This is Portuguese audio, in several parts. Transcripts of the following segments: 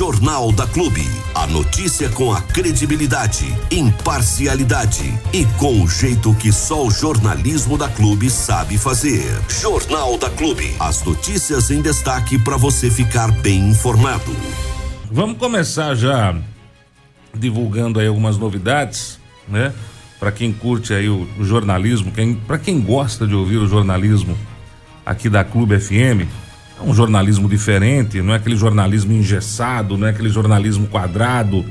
Jornal da Clube. A notícia com a credibilidade, imparcialidade e com o jeito que só o jornalismo da Clube sabe fazer. Jornal da Clube. As notícias em destaque para você ficar bem informado. Vamos começar já divulgando aí algumas novidades, né? Para quem curte aí o, o jornalismo, para quem gosta de ouvir o jornalismo aqui da Clube FM, é um jornalismo diferente, não é aquele jornalismo engessado, não é aquele jornalismo quadrado,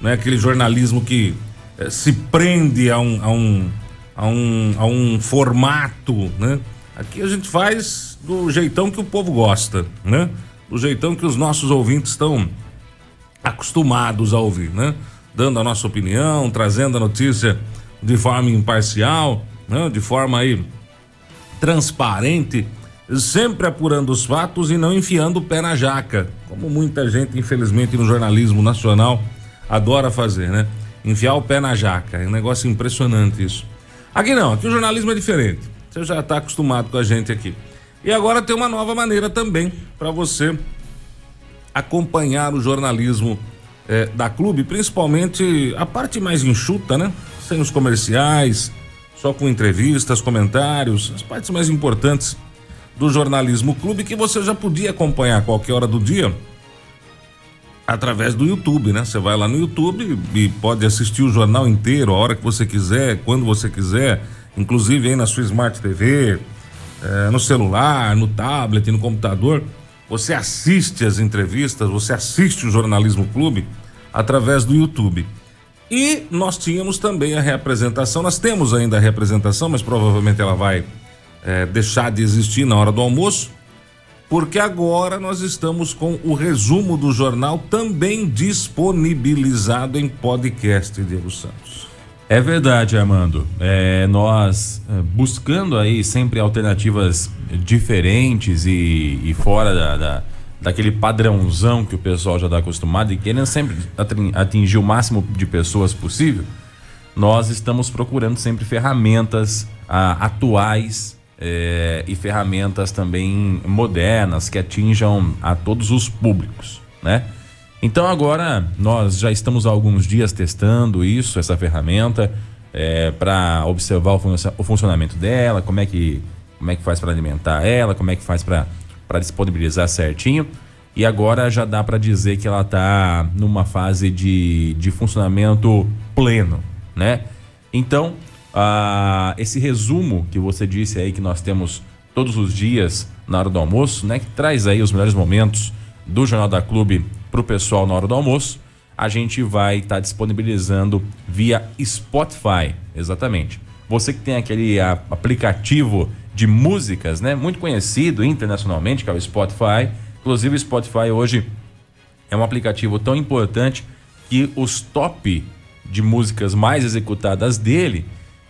não é aquele jornalismo que eh, se prende a um, a um, a um, a um formato, né? Aqui a gente faz do jeitão que o povo gosta, né? Do jeitão que os nossos ouvintes estão acostumados a ouvir, né? Dando a nossa opinião, trazendo a notícia de forma imparcial, né? de forma aí transparente sempre apurando os fatos e não enfiando o pé na jaca, como muita gente, infelizmente, no jornalismo nacional adora fazer, né? Enfiar o pé na jaca, é um negócio impressionante isso. Aqui não, aqui o jornalismo é diferente. Você já está acostumado com a gente aqui. E agora tem uma nova maneira também para você acompanhar o jornalismo eh, da clube, principalmente a parte mais enxuta, né? Sem os comerciais, só com entrevistas, comentários, as partes mais importantes do Jornalismo Clube que você já podia acompanhar a qualquer hora do dia através do YouTube, né? Você vai lá no YouTube e pode assistir o jornal inteiro, a hora que você quiser, quando você quiser, inclusive aí na sua Smart TV, eh, no celular, no tablet, no computador. Você assiste as entrevistas, você assiste o Jornalismo Clube através do YouTube. E nós tínhamos também a reapresentação, nós temos ainda a reapresentação, mas provavelmente ela vai é, deixar de existir na hora do almoço, porque agora nós estamos com o resumo do jornal também disponibilizado em podcast, Diego Santos. É verdade, Armando. É, nós é, buscando aí sempre alternativas diferentes e, e fora da, da, daquele padrãozão que o pessoal já está acostumado e querendo sempre atingir o máximo de pessoas possível, nós estamos procurando sempre ferramentas ah, atuais é, e ferramentas também modernas que atinjam a todos os públicos, né? Então agora nós já estamos há alguns dias testando isso, essa ferramenta, é, para observar o, fun o, funcionamento dela, como é que como é que faz para alimentar ela, como é que faz para disponibilizar certinho. E agora já dá para dizer que ela está numa fase de, de funcionamento pleno, né? Então ah, esse resumo que você disse aí que nós temos todos os dias na hora do almoço, né? Que traz aí os melhores momentos do Jornal da Clube para o pessoal na hora do almoço. A gente vai estar tá disponibilizando via Spotify, exatamente. Você que tem aquele aplicativo de músicas, né? Muito conhecido internacionalmente, que é o Spotify. Inclusive o Spotify hoje é um aplicativo tão importante que os top de músicas mais executadas dele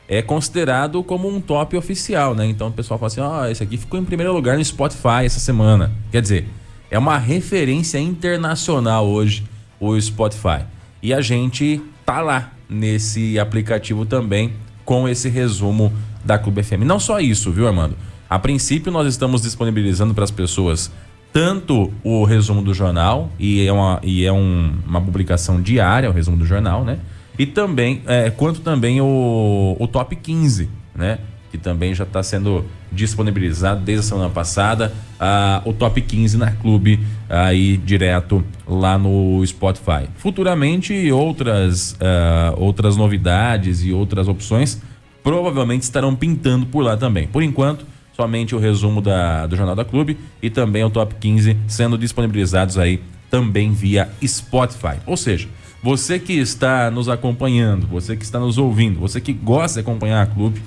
é considerado como um top oficial, né? Então o pessoal fala assim: ó, oh, esse aqui ficou em primeiro lugar no Spotify essa semana. Quer dizer, é uma referência internacional hoje o Spotify. E a gente tá lá nesse aplicativo também com esse resumo da Clube FM. Não só isso, viu, Armando? A princípio nós estamos disponibilizando para as pessoas tanto o resumo do jornal e é uma, e é um, uma publicação diária, o resumo do jornal, né? E também, é, quanto também o, o top 15, né? Que também já está sendo disponibilizado desde a semana passada. Ah, o top 15 na clube, aí direto lá no Spotify. Futuramente, outras, ah, outras novidades e outras opções provavelmente estarão pintando por lá também. Por enquanto, somente o resumo da, do Jornal da Clube e também o top 15 sendo disponibilizados aí também via Spotify. Ou seja, você que está nos acompanhando, você que está nos ouvindo, você que gosta de acompanhar a clube,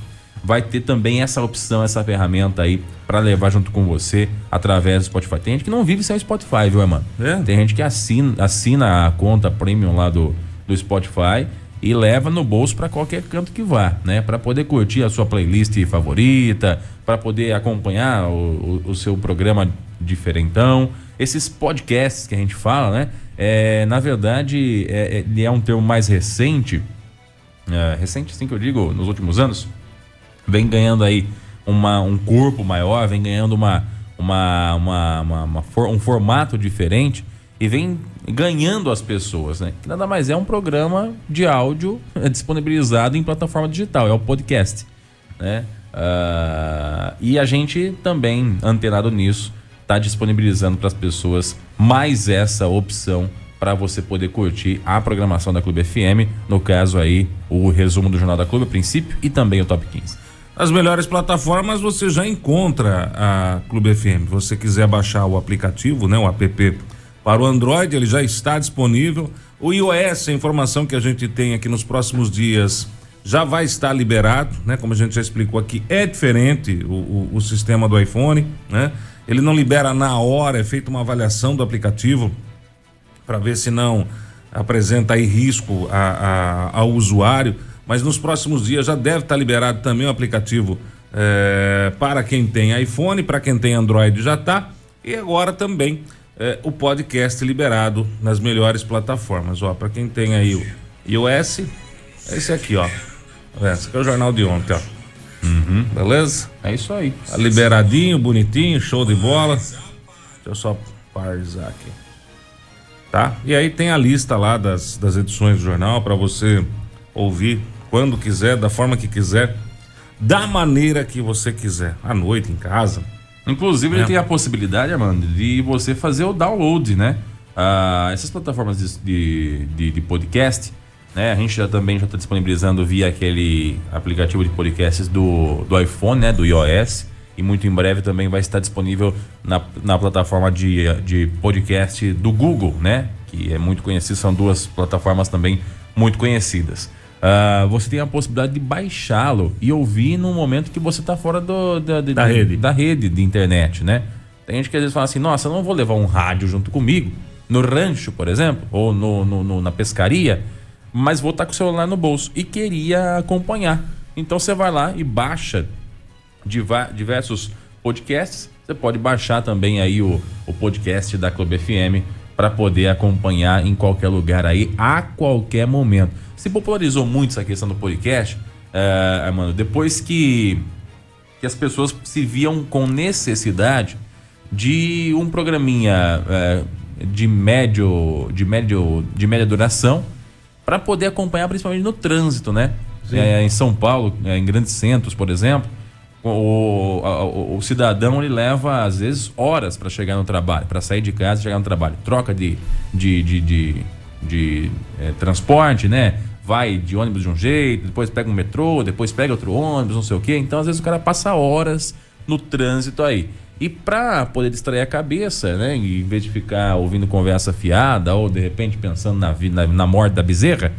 vai ter também essa opção, essa ferramenta aí para levar junto com você através do Spotify. Tem gente que não vive sem o Spotify, viu, mano? É. Tem gente que assina, assina a conta premium lá do, do Spotify e leva no bolso para qualquer canto que vá, né? Para poder curtir a sua playlist favorita, para poder acompanhar o, o, o seu programa diferentão, esses podcasts que a gente fala, né? É, na verdade, é, é, ele é um termo mais recente, é, recente assim que eu digo, nos últimos anos, vem ganhando aí uma, um corpo maior, vem ganhando uma, uma, uma, uma, uma for, um formato diferente e vem ganhando as pessoas, né? Que nada mais é um programa de áudio disponibilizado em plataforma digital, é o podcast, né? Uh, e a gente também, antenado nisso, está disponibilizando para as pessoas mais essa opção para você poder curtir a programação da Clube FM, no caso aí o resumo do Jornal da Clube, a princípio, e também o Top 15. As melhores plataformas você já encontra a Clube FM. Se você quiser baixar o aplicativo, né, o app para o Android, ele já está disponível. O iOS, a informação que a gente tem aqui nos próximos dias, já vai estar liberado, né? Como a gente já explicou aqui, é diferente o, o, o sistema do iPhone, né? Ele não libera na hora, é feita uma avaliação do aplicativo para ver se não apresenta aí risco a, a, ao usuário, mas nos próximos dias já deve estar tá liberado também o aplicativo é, para quem tem iPhone, para quem tem Android já está, e agora também é, o podcast liberado nas melhores plataformas. Ó, para quem tem aí o iOS, esse aqui, ó. Esse aqui é o jornal de ontem, ó. Uhum. Beleza? É isso aí. Tá liberadinho, bonitinho, show de bola. Deixa eu só parsar aqui tá? E aí tem a lista lá das, das edições do jornal para você ouvir quando quiser, da forma que quiser, da maneira que você quiser, à noite em casa. Inclusive, é. ele tem a possibilidade, Armando, de você fazer o download, né? Ah, essas plataformas de, de, de, podcast, né? A gente já também já está disponibilizando via aquele aplicativo de podcasts do, do iPhone, né? Do iOS e muito em breve também vai estar disponível na, na plataforma de, de podcast do Google, né? Que é muito conhecido, são duas plataformas também muito conhecidas. Uh, você tem a possibilidade de baixá-lo e ouvir no momento que você está fora do, da, de, da, rede. da rede de internet, né? Tem gente que às vezes fala assim, nossa, eu não vou levar um rádio junto comigo, no rancho, por exemplo, ou no, no, no na pescaria, mas vou estar tá com o celular no bolso e queria acompanhar. Então você vai lá e baixa diversos podcasts. Você pode baixar também aí o, o podcast da Clube FM para poder acompanhar em qualquer lugar aí, a qualquer momento. Se popularizou muito essa questão do podcast, é, mano, depois que, que as pessoas se viam com necessidade de um programinha é, de médio de médio de média duração para poder acompanhar principalmente no trânsito, né? É, em São Paulo, é, em grandes centros, por exemplo, o, o, o, cidadão ele leva às vezes horas para chegar no trabalho, para sair de casa e chegar no trabalho. Troca de, de, de, de, de é, transporte, né? Vai de ônibus de um jeito, depois pega um metrô, depois pega outro ônibus, não sei o quê. Então, às vezes, o cara passa horas no trânsito aí. E para poder distrair a cabeça, né? Em vez de ficar ouvindo conversa fiada ou de repente pensando na, na, na morte da bezerra,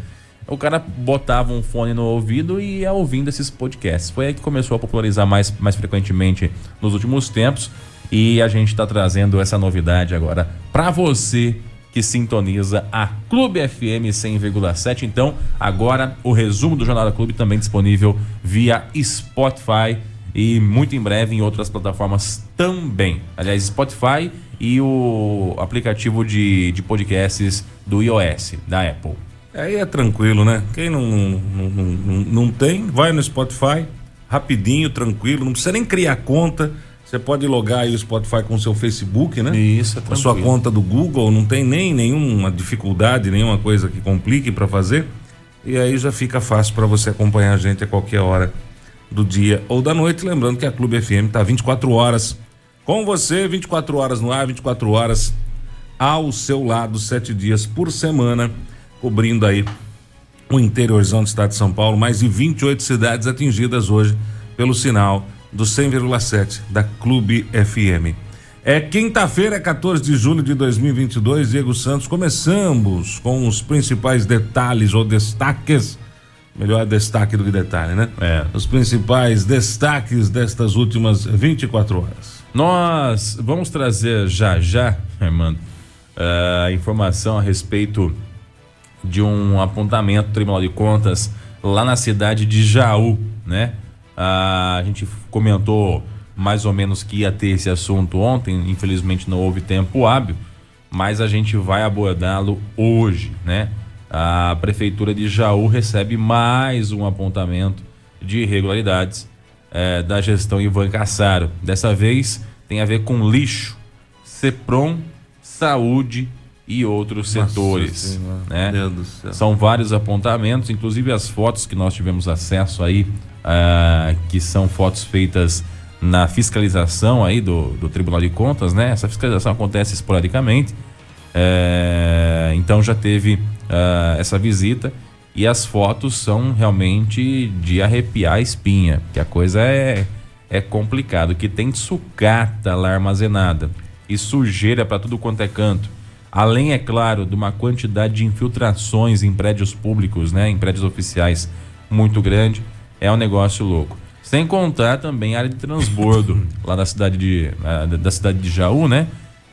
o cara botava um fone no ouvido e ia ouvindo esses podcasts. Foi aí que começou a popularizar mais, mais frequentemente nos últimos tempos e a gente está trazendo essa novidade agora para você que sintoniza a Clube FM 100,7. Então, agora o resumo do Jornal da Clube também disponível via Spotify e muito em breve em outras plataformas também. Aliás, Spotify e o aplicativo de, de podcasts do iOS, da Apple. Aí é tranquilo, né? Quem não, não, não, não, tem, vai no Spotify, rapidinho, tranquilo, não precisa nem criar conta. Você pode logar aí o Spotify com o seu Facebook, né? Isso, é tranquilo. A sua conta do Google, não tem nem nenhuma dificuldade, nenhuma coisa que complique para fazer. E aí já fica fácil para você acompanhar a gente a qualquer hora do dia ou da noite. Lembrando que a Clube FM tá 24 horas com você, 24 horas no ar, 24 horas ao seu lado, sete dias por semana cobrindo aí o interiorzão do estado de São Paulo, mais de 28 cidades atingidas hoje pelo sinal do 100,7 da Clube FM. É quinta-feira, 14 de julho de 2022, Diego Santos. Começamos com os principais detalhes ou destaques. Melhor destaque do que detalhe, né? É. Os principais destaques destas últimas 24 horas. Nós vamos trazer já já, Armando, a uh, informação a respeito de um apontamento do Tribunal de Contas lá na cidade de Jaú, né? A gente comentou mais ou menos que ia ter esse assunto ontem, infelizmente não houve tempo hábil, mas a gente vai abordá-lo hoje, né? A prefeitura de Jaú recebe mais um apontamento de irregularidades eh, da gestão Ivan Cassaro. Dessa vez tem a ver com lixo, CEPROM, saúde e outros Nossa setores. Né? São vários apontamentos, inclusive as fotos que nós tivemos acesso aí, uh, que são fotos feitas na fiscalização aí do, do Tribunal de Contas, né? Essa fiscalização acontece esporadicamente. É, então já teve uh, essa visita e as fotos são realmente de arrepiar a espinha, que a coisa é, é complicado, que tem sucata lá armazenada e sujeira para tudo quanto é canto. Além, é claro, de uma quantidade de infiltrações em prédios públicos, né, em prédios oficiais muito grande, é um negócio louco. Sem contar também a área de transbordo lá da cidade de, eh, da cidade de Jaú, né?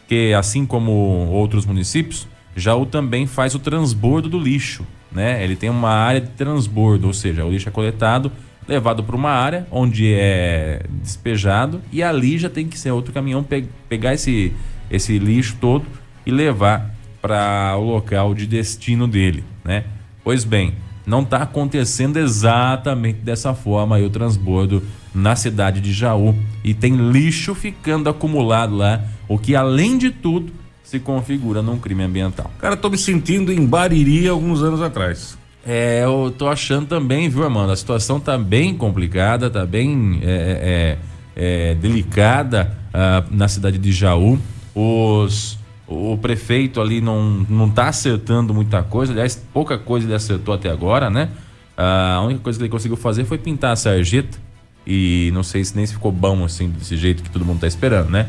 Que assim como outros municípios, Jaú também faz o transbordo do lixo, né? Ele tem uma área de transbordo, ou seja, o lixo é coletado, levado para uma área onde é despejado e ali já tem que ser outro caminhão pe pegar esse, esse lixo todo e levar para o local de destino dele, né? Pois bem, não está acontecendo exatamente dessa forma aí o transbordo na cidade de Jaú. E tem lixo ficando acumulado lá, o que além de tudo se configura num crime ambiental. Cara, tô me sentindo em Bariri alguns anos atrás. É, eu tô achando também, viu, Armando? A situação tá bem complicada, tá bem é, é, é, delicada uh, na cidade de Jaú. Os o prefeito ali não, não tá acertando muita coisa, aliás, pouca coisa ele acertou até agora, né? A única coisa que ele conseguiu fazer foi pintar a sarjeta e não sei se nem se ficou bom assim, desse jeito que todo mundo tá esperando, né?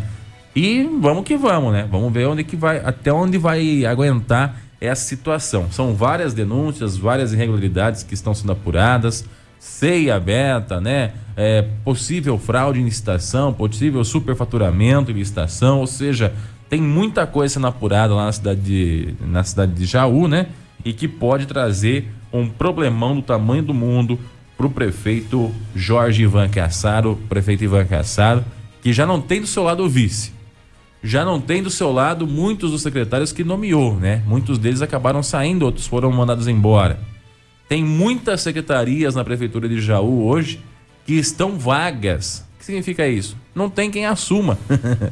E vamos que vamos, né? Vamos ver onde que vai, até onde vai aguentar essa situação. São várias denúncias, várias irregularidades que estão sendo apuradas, ceia aberta, né? É, possível fraude em licitação, possível superfaturamento em licitação, ou seja, tem muita coisa sendo apurada lá na cidade de, na cidade de Jaú, né? E que pode trazer um problemão do tamanho do mundo para o prefeito Jorge Ivan Cassaro, prefeito Ivan Cassaro, que já não tem do seu lado o vice. Já não tem do seu lado muitos dos secretários que nomeou, né? Muitos deles acabaram saindo, outros foram mandados embora. Tem muitas secretarias na prefeitura de Jaú hoje que estão vagas. O que significa isso? Não tem quem assuma.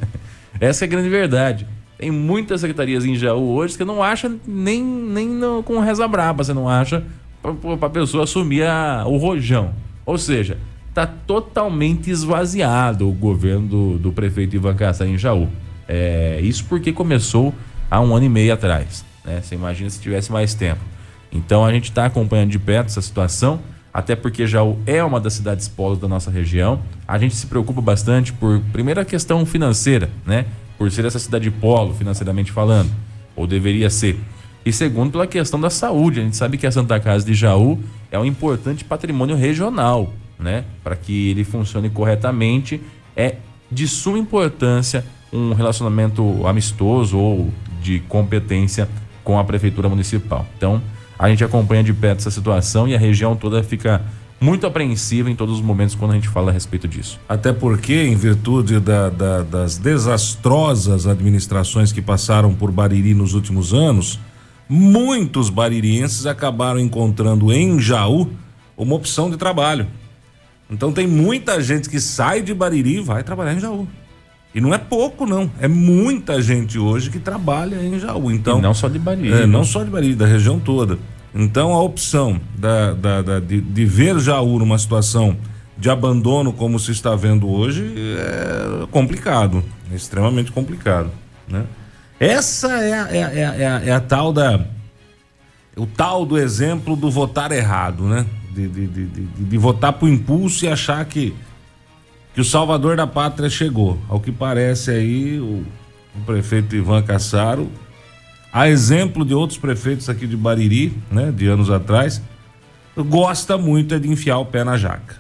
Essa é a grande verdade. Tem muitas secretarias em Jaú hoje que não acha nem, nem no, com reza braba, você não acha para a pessoa assumir a, o rojão. Ou seja, está totalmente esvaziado o governo do, do prefeito Ivan Cassar em Jaú. É, isso porque começou há um ano e meio atrás. Né? Você imagina se tivesse mais tempo. Então a gente está acompanhando de perto essa situação até porque Jaú é uma das cidades polos da nossa região. A gente se preocupa bastante por, primeiro, a questão financeira, né? Por ser essa cidade polo, financeiramente falando, ou deveria ser. E segundo, pela questão da saúde. A gente sabe que a Santa Casa de Jaú é um importante patrimônio regional, né? Para que ele funcione corretamente, é de suma importância um relacionamento amistoso ou de competência com a prefeitura municipal. Então, a gente acompanha de perto essa situação e a região toda fica muito apreensiva em todos os momentos quando a gente fala a respeito disso. Até porque, em virtude da, da, das desastrosas administrações que passaram por Bariri nos últimos anos, muitos baririenses acabaram encontrando em Jaú uma opção de trabalho. Então tem muita gente que sai de Bariri e vai trabalhar em Jaú. E não é pouco, não. É muita gente hoje que trabalha em Jaú. Então, e não só de Bariri. É, não só de Bariri, da região toda. Então a opção da, da, da de, de, ver Jaú numa situação de abandono como se está vendo hoje é complicado. É extremamente complicado. Né? Essa é a, é, a, é, a, é a tal da. O tal do exemplo do votar errado, né? De, de, de, de, de votar por impulso e achar que que o salvador da pátria chegou. Ao que parece aí, o, o prefeito Ivan Cassaro, a exemplo de outros prefeitos aqui de Bariri, né, de anos atrás, gosta muito é de enfiar o pé na jaca.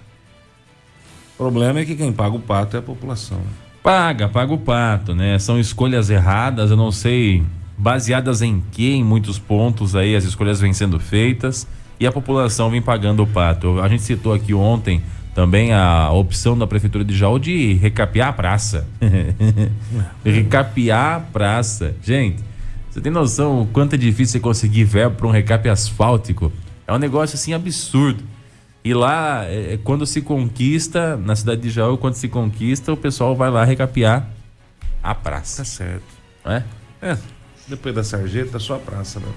O problema é que quem paga o pato é a população. Paga, paga o pato, né? São escolhas erradas, eu não sei baseadas em que, em muitos pontos aí as escolhas vêm sendo feitas e a população vem pagando o pato. A gente citou aqui ontem também a opção da prefeitura de Jaú de recapear a praça. recapear a praça. Gente, você tem noção o quanto é difícil você conseguir verbo para um recape asfáltico? É um negócio assim absurdo. E lá, é, é, quando se conquista, na cidade de Jaú, quando se conquista, o pessoal vai lá recapear a praça. Tá certo. Não é? É. Depois da sarjeta, só a praça, né?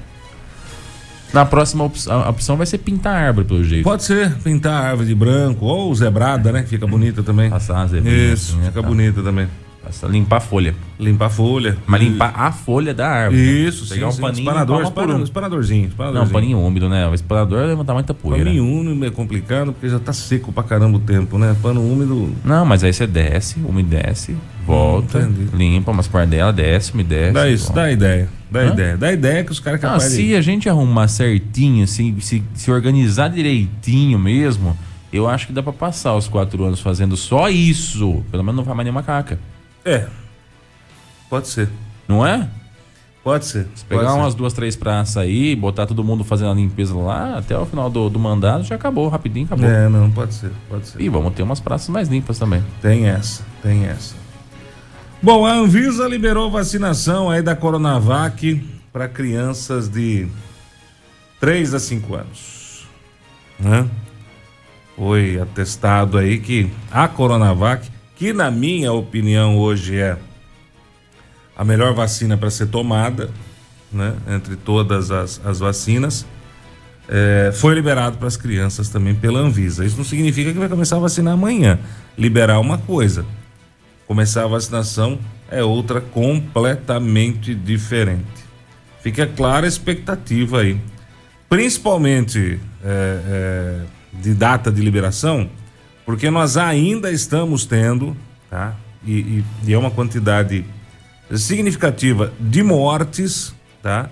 Na próxima opção, a opção vai ser pintar a árvore, pelo jeito. Pode ser, pintar a árvore de branco, ou zebrada, né? Fica bonita também. Passar uma zebrinha Isso, assim, né, fica tá. bonita também. Passa- limpar a folha. Limpar a folha. Mas limpar a folha da árvore. né? Isso, sim, Pegar um sim. paninho Espanador, espanador, uma. espanadorzinho, Não, espanadorzinho. paninho úmido, né? O espanador vai levantar muita poeira. Paninho úmido é complicado porque já tá seco pra caramba o tempo, né? Pano úmido. Não, mas aí você desce, umedece, volta, entendi. limpa umas pardelas, desce, umedece. Dá isso, volta. dá ideia. Dá Hã? ideia. Dá ideia que os caras Não, capazes se a gente arrumar certinho, se, se, se organizar direitinho mesmo, eu acho que dá pra passar os quatro anos fazendo só isso. Pelo menos não vai mais nem macaca. É. Pode ser. Não é? Pode ser. Se pegar pode ser. umas duas, três praças aí, botar todo mundo fazendo a limpeza lá, até o final do, do mandato já acabou, rapidinho acabou. É, não, pode ser, pode ser. E vamos ter umas praças mais limpas também. Tem essa, tem essa. Bom, a Anvisa liberou vacinação aí da Coronavac para crianças de 3 a 5 anos. Né? Foi atestado aí que a Coronavac, que na minha opinião hoje é a melhor vacina para ser tomada, né? Entre todas as, as vacinas, é, foi liberado para as crianças também pela Anvisa. Isso não significa que vai começar a vacinar amanhã. Liberar uma coisa, começar a vacinação é outra completamente diferente. Fica clara a expectativa aí, principalmente é, é, de data de liberação, porque nós ainda estamos tendo, tá? E, e- e é uma quantidade significativa de mortes, tá?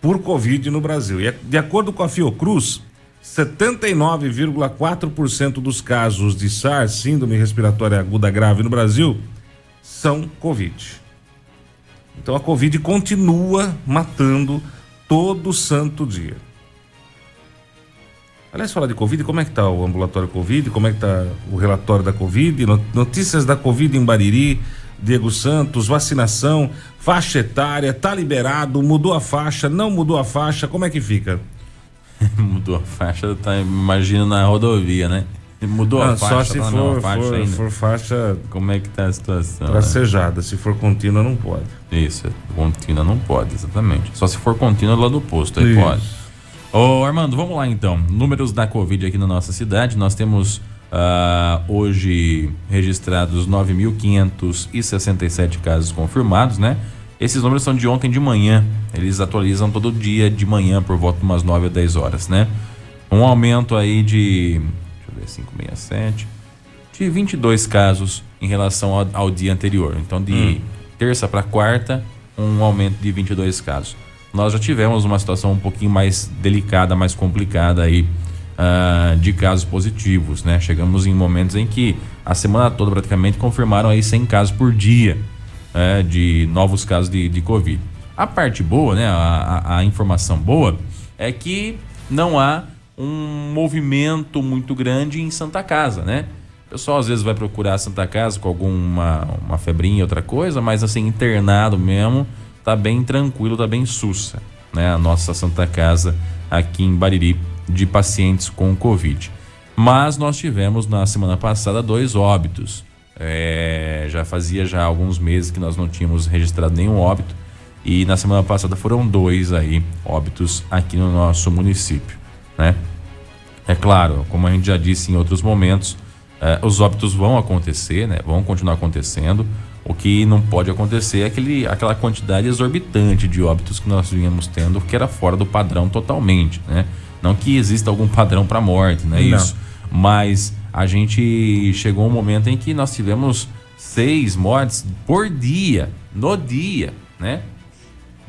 Por Covid no Brasil. E de acordo com a Fiocruz, 79,4% dos casos de SARS, síndrome respiratória aguda grave no Brasil, são Covid. Então a Covid continua matando todo santo dia. Aliás, falar de Covid, como é que tá o ambulatório Covid? Como é que tá o relatório da Covid? No- Notícias da Covid em Bariri, Diego Santos, vacinação, faixa etária, tá liberado, mudou a faixa, não mudou a faixa, como é que fica? Mudou a faixa, tá, imagina na rodovia, né? Mudou a faixa, só se tá for, faixa for, for faixa Como é que tá a situação? né? tracejada, se for contínua não pode. Isso, contínua não pode, exatamente. Só se for contínua lá no posto, aí Isso. pode. Ô Armando, vamos lá então. Números da Covid aqui na nossa cidade. Nós temos ah, hoje registrados 9.567 casos confirmados, né? Esses números são de ontem de manhã. Eles atualizam todo dia de manhã por volta de umas 9 a 10 horas, né? Um aumento aí de. Deixa eu ver, 567 de 22 casos em relação ao, ao dia anterior. Então, de terça para quarta, um aumento de 22 casos. Nós já tivemos uma situação um pouquinho mais delicada, mais complicada aí ah, de casos positivos, né? Chegamos em momentos em que a semana toda praticamente confirmaram aí 100 casos por dia é, de novos casos de, de Covid. A parte boa, né? A, a- a informação boa é que não há um movimento muito grande em Santa Casa, né? O pessoal às vezes vai procurar Santa Casa com alguma uma febrinha, outra coisa, mas assim, internado mesmo, tá bem tranquilo, tá bem sussa, né? A nossa Santa Casa aqui em Bariri de pacientes com Covid. Mas nós tivemos na semana passada dois óbitos. É, já fazia já alguns meses que nós não tínhamos registrado nenhum óbito e na semana passada foram dois aí óbitos aqui no nosso município, né? É claro, como a gente já disse em outros momentos, eh, os óbitos vão acontecer, né? Vão continuar acontecendo. O que não pode acontecer é aquele, aquela quantidade exorbitante de óbitos que nós vínhamos tendo, que era fora do padrão totalmente, né? Não que exista algum padrão para morte, não é Não. isso. Mas a gente chegou um momento em que nós tivemos seis mortes por dia, no dia, né?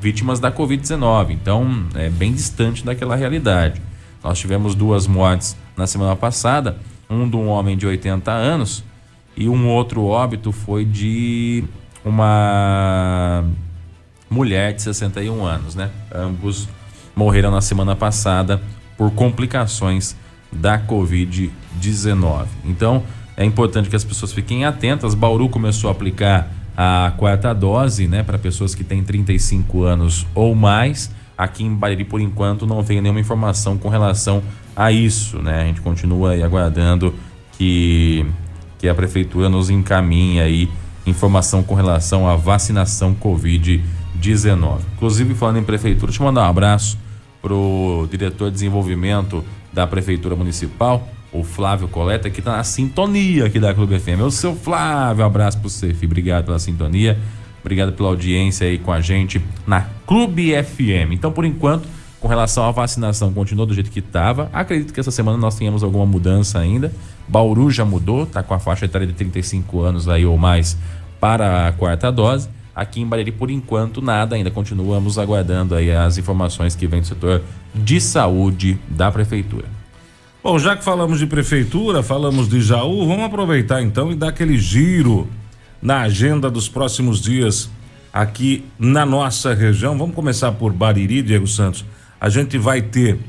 vítimas da Covid-19. Então, é bem distante daquela realidade. Nós tivemos duas mortes na semana passada, um de um homem de 80 anos e um outro óbito foi de uma mulher de 61 anos, né? Ambos morreram na semana passada por complicações da Covid-19. Então, é importante que as pessoas fiquem atentas. Bauru começou a aplicar a quarta dose, né, para pessoas que têm 35 anos ou mais. Aqui em Bariri, por enquanto, não veio nenhuma informação com relação a isso, né? A gente continua aguardando que, que a prefeitura nos encaminhe aí informação com relação à vacinação Covid 19. Inclusive, falando em prefeitura, deixa eu mandar um abraço pro diretor de desenvolvimento da prefeitura municipal, o Flávio Coleta, que está na sintonia aqui da Clube FM. O seu Flávio, um abraço pro você, filho. Obrigado pela sintonia, obrigado pela audiência aí com a gente na Clube FM. Então, por enquanto, com relação à vacinação, continua do jeito que estava. Acredito que essa semana nós tenhamos alguma mudança ainda. Bauru já mudou, tá com a faixa etária de 35 anos aí ou mais para a quarta dose. Aqui em Bariri, por enquanto, nada ainda. Continuamos aguardando aí as informações que vem do setor de saúde da prefeitura. Bom, já que falamos de prefeitura, falamos de Jaú, vamos aproveitar então e dar aquele giro na agenda dos próximos dias aqui na nossa região. Vamos começar por Bariri, Diego Santos. A gente vai ter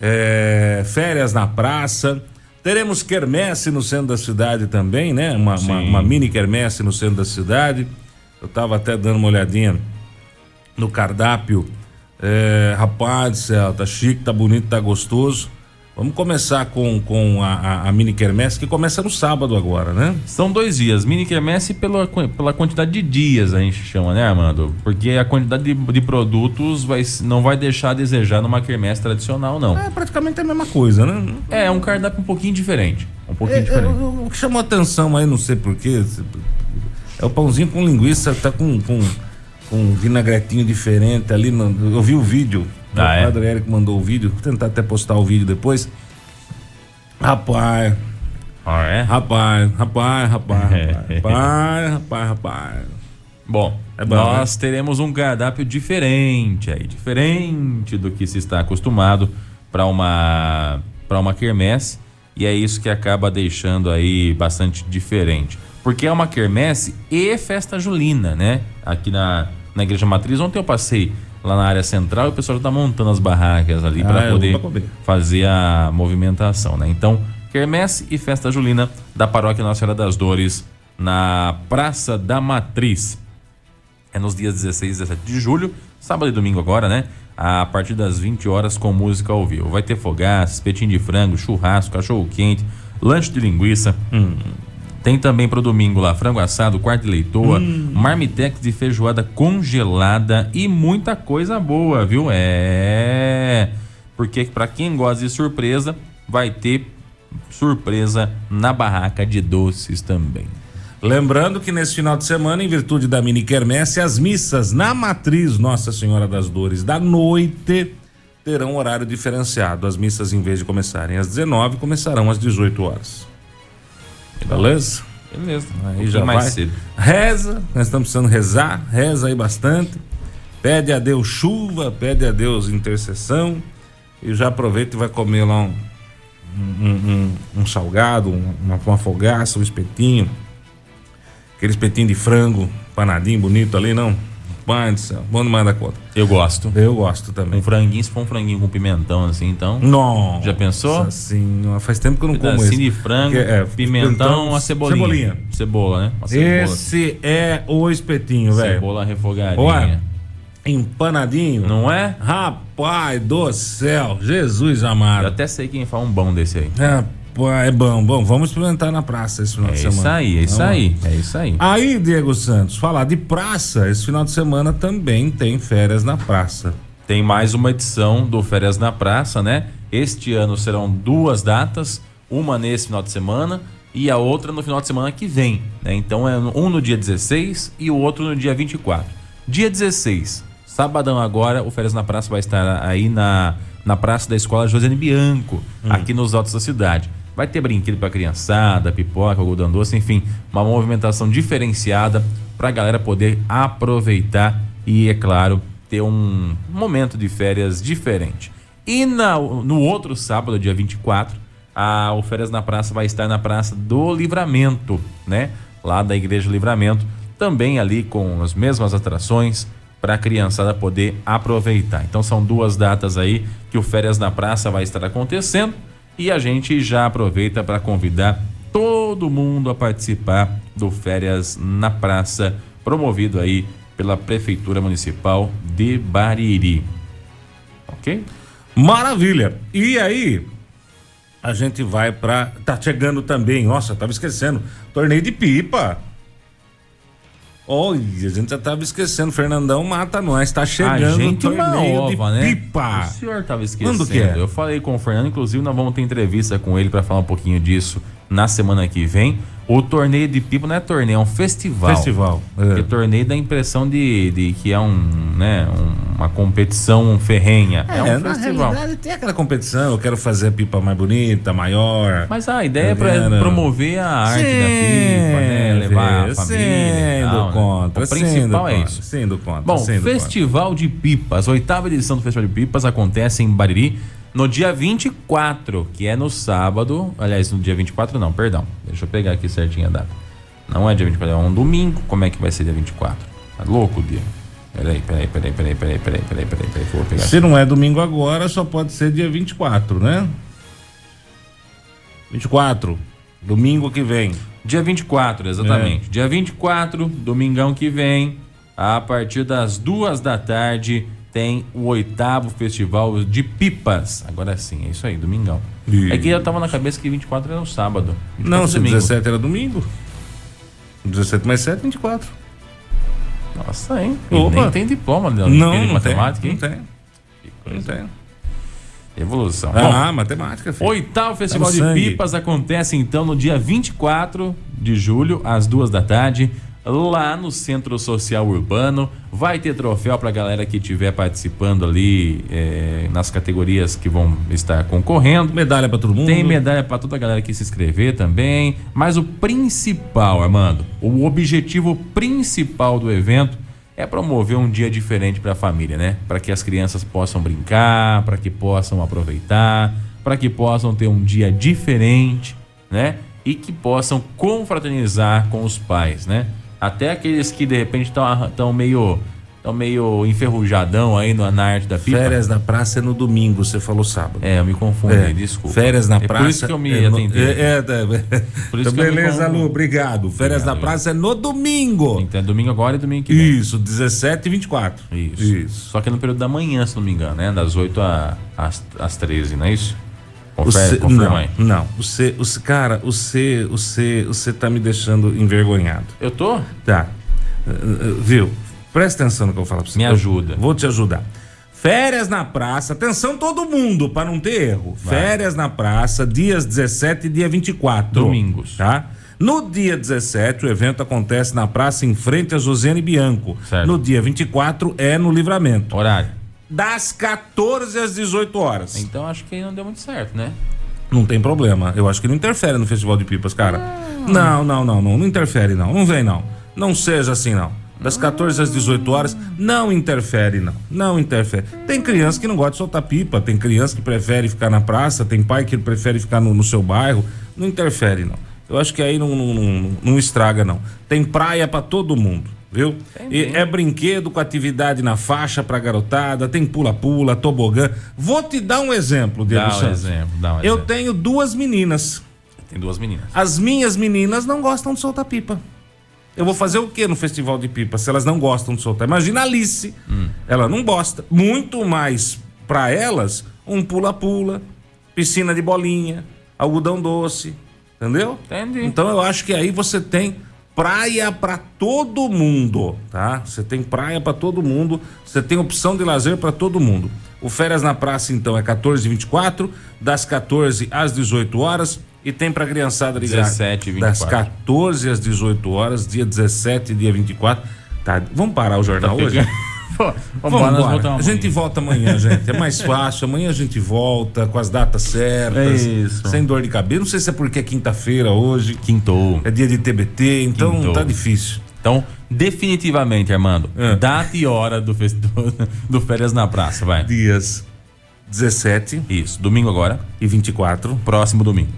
é, férias na praça. Teremos quermesse no centro da cidade também, né? Uma, uma, uma, mini quermesse no centro da cidade. Eu estava até dando uma olhadinha no cardápio. É, rapaz, tá chique, tá bonito, tá gostoso. Vamos começar com, com a, a, a, mini quermesse, que começa no sábado agora, né? São dois dias. Mini quermesse pela, pela quantidade de dias a gente chama, né, Armando? Porque a quantidade de, de produtos vai, não vai deixar a desejar numa quermesse tradicional, não. É praticamente a mesma coisa, né? É, é um cardápio um pouquinho diferente. Um pouquinho é, diferente. É, o que chamou atenção aí, não sei porquê, é o pãozinho com linguiça, tá com, com, com um vinagretinho diferente ali. No, eu vi o vídeo ah, o é? Padre Eric mandou o vídeo, vou tentar até postar o vídeo depois. Rapaz. Ah, é? Rapaz, rapaz, rapaz, rapaz, rapaz, rapaz. Bom, é bom, nós né? teremos um cardápio diferente aí, diferente do que se está acostumado para uma para uma quermesse, e é isso que acaba deixando aí bastante diferente. Porque é uma quermesse e festa julina, né? Aqui na, na Igreja Matriz, ontem eu passei lá na área central e o pessoal já está montando as barracas ali ah, para poder fazer a movimentação, né? Então, quermesse e festa julina da Paróquia Nossa Senhora das Dores na Praça da Matriz. É nos dias 16 e 17 de julho, sábado e domingo agora, né? A partir das 20 horas com música ao vivo. Vai ter fogaças, espetinho de frango, churrasco, cachorro quente, lanche de linguiça. Hum tem também pro domingo lá frango assado, quarto de leitoa, hum. marmitex de feijoada congelada e muita coisa boa, viu? É. Porque para quem gosta de surpresa, vai ter surpresa na barraca de doces também. Lembrando que nesse final de semana, em virtude da mini quermesse, as missas na matriz Nossa Senhora das Dores da noite terão horário diferenciado. As missas, em vez de começarem às 19, começarão às 18 horas. Beleza? Beleza. Aí um já mais vai. cedo. Reza, nós estamos precisando rezar, reza aí bastante. Pede a Deus chuva, pede a Deus intercessão. E já aproveita e vai comer lá um, um, um, um salgado, uma, uma fogaça, um espetinho. Aquele espetinho de frango, panadinho bonito ali, não? Pai do céu, bom demais da conta. Eu gosto. Eu gosto também. Um franguinho, se for um franguinho com pimentão, assim, então. Não. Já pensou? Sim, faz tempo que eu não como assim de frango, é, pimentão, a cebolinha. Cebolinha. Cebola, né? Cebola. Esse é o espetinho, velho. Cebola refogadinha. Olha, empanadinho. Não é? Rapaz do céu, Jesus amado. Eu até sei quem faz um bom desse aí. É, é bom, bom, vamos experimentar na praça esse final é de semana. Isso aí, é isso aí, é isso aí. Aí, Diego Santos, falar de praça, esse final de semana também tem férias na praça. Tem mais uma edição do Férias na Praça, né? Este ano serão duas datas, uma nesse final de semana e a outra no final de semana que vem, né? Então é um no dia 16 e o outro no dia 24. Dia 16, sabadão agora, o Férias na Praça vai estar aí na, na Praça da Escola Josiane Bianco, hum. aqui nos altos da cidade. Vai ter brinquedo para criançada, pipoca, algodão doce, enfim, uma movimentação diferenciada para a galera poder aproveitar e, é claro, ter um momento de férias diferente. E na, no outro sábado, dia 24, a, o Férias na Praça vai estar na Praça do Livramento, né? Lá da Igreja Livramento, também ali com as mesmas atrações para a criançada poder aproveitar. Então são duas datas aí que o Férias na Praça vai estar acontecendo e a gente já aproveita para convidar todo mundo a participar do Férias na Praça, promovido aí pela Prefeitura Municipal de Bariri. Ok? Maravilha! E aí, a gente vai para Tá chegando também, nossa, tava esquecendo, torneio de pipa. Olha, a gente já tava esquecendo. Fernandão mata nós. Tá chegando a gente o torneio uma ova, de né? pipa. O senhor tava esquecendo. Quando que é? Eu falei com o Fernando, inclusive nós vamos ter entrevista com ele para falar um pouquinho disso na semana que vem. O torneio de pipa não é torneio, é um festival. Festival. é. Porque torneio dá a impressão de, de que é um, né, um- uma competição ferrenha. É, um na festival. realidade tem aquela competição. Eu quero fazer a pipa mais bonita, maior. Mas a ideia é Tá promover a arte da pipa, né? Levar a família. Sendo tal, né? contra. O principal é isso. Sendo contra. Bom, sendo contra. Festival de Pipas, oitava edição do Festival de Pipas acontece em Bariri no dia 24, que é no sábado. Aliás, no dia 24 não, perdão. Deixa eu pegar aqui certinho a data. Não é dia 24, é um domingo. Como é que vai ser dia 24? Tá louco o dia? Peraí, peraí, peraí, peraí, peraí, peraí, peraí, peraí, peraí, vou pegar aqui. Se não é domingo agora, só pode ser dia 24, né? 24. Domingo que vem. Dia 24, exatamente. Dia 24, domingão que vem, a partir das duas da tarde, tem o oitavo festival de pipas. Agora sim, é isso aí, domingão. E- É que eu tava na cabeça que 24 era no sábado. 24 Não, é se domingo. 17 era domingo. 17 mais 7, 24. Nossa, hein? E Opa. nem tem diploma de, Não, de não matemática, tem. hein? Não tem. Que Não tem. Evolução. Bom, Ah, matemática, filho. Oitavo Festival Tá de sangue. Pipas acontece então no dia 24 de julho, às duas da tarde, lá no Centro Social Urbano. Vai ter troféu pra galera que estiver participando ali eh, nas categorias que vão estar concorrendo. Medalha pra todo mundo. Tem medalha pra toda a galera que se inscrever também. Mas o principal, Armando, o objetivo principal do evento é promover um dia diferente para a família, né? Para que as crianças possam brincar, para que possam aproveitar, para que possam ter um dia diferente, né? E que possam confraternizar com os pais, né? Até aqueles que de repente estão meio estão meio enferrujadão aí no, na arte da pipa. Férias na praça é no domingo, você falou sábado. É, eu me confundi, É, desculpa. Férias na é praça. Por isso que eu me é no- atendi. É, é, é, Por isso que eu me beleza. Lu, obrigado. Férias Obrigado, na praça é no domingo. Então é domingo agora e domingo que vem. Isso, 17 e 24. Isso. Isso. Só que é no período da manhã, se não me engano, né? Das 8 a- às, às 13, não é isso? Confere, não, aí. não. Você, você, cara, você, você, você tá me deixando envergonhado. Eu tô? Tá. Uh, Viu? Presta atenção no que eu vou falar pra você. Me Eu ajuda. Vou te ajudar. Férias na praça, atenção todo mundo, para não ter erro. Férias na praça, dias 17 e dia 24. Domingos. Tá? No dia 17, o evento acontece na praça em frente a Josiane Bianco. Certo. No dia 24 é no Livramento. Horário. Das 14 às 18 horas. Então acho que não deu muito certo, né? Não tem problema. Eu acho que não interfere no Festival de Pipas, cara. Não, não, não, não. Não interfere, não. Não vem, não. Não seja assim, não. Das 14 às 18 horas, não interfere, não. Não interfere. Tem criança que não gosta de soltar pipa, tem criança que prefere ficar na praça, tem pai que prefere ficar no, no seu bairro. Não interfere, não. Eu acho que aí não, não, não, não estraga, não. Tem praia pra todo mundo, viu? E é brinquedo com atividade na faixa pra garotada, tem pula-pula, tobogã. Vou te dar um exemplo, Diego Dá um Santos. exemplo, dá um Eu exemplo. tenho duas meninas. Tem duas meninas. As minhas meninas não gostam de soltar pipa. Eu vou fazer o que no festival de pipa se elas não gostam de soltar? Imagina a Alice. Ela não gosta. Muito mais pra elas um pula-pula, piscina de bolinha, algodão doce. Entendeu? Entendi. Então eu acho que aí você tem praia pra todo mundo, tá? Você tem praia pra todo mundo, você tem opção de lazer pra todo mundo. O Férias na Praça então é 14 e 24, das 14 às 18 horas e tem pra criançada ligar 17 e das 24. 14 às 18 horas, dia 17 e dia 24. Tá, vamos parar o jornal hoje? Vamos A gente volta amanhã, gente. É mais fácil. Amanhã a gente volta com as datas certas. É isso. Sem dor de cabeça. Não sei se é porque é quinta-feira hoje. Quintou. É dia de TBT, então Quintou. tá difícil. Então, definitivamente, Armando, É. data e hora do, fest... do, do Férias na Praça, vai. Dias 17 Isso, domingo agora, e 24. próximo domingo,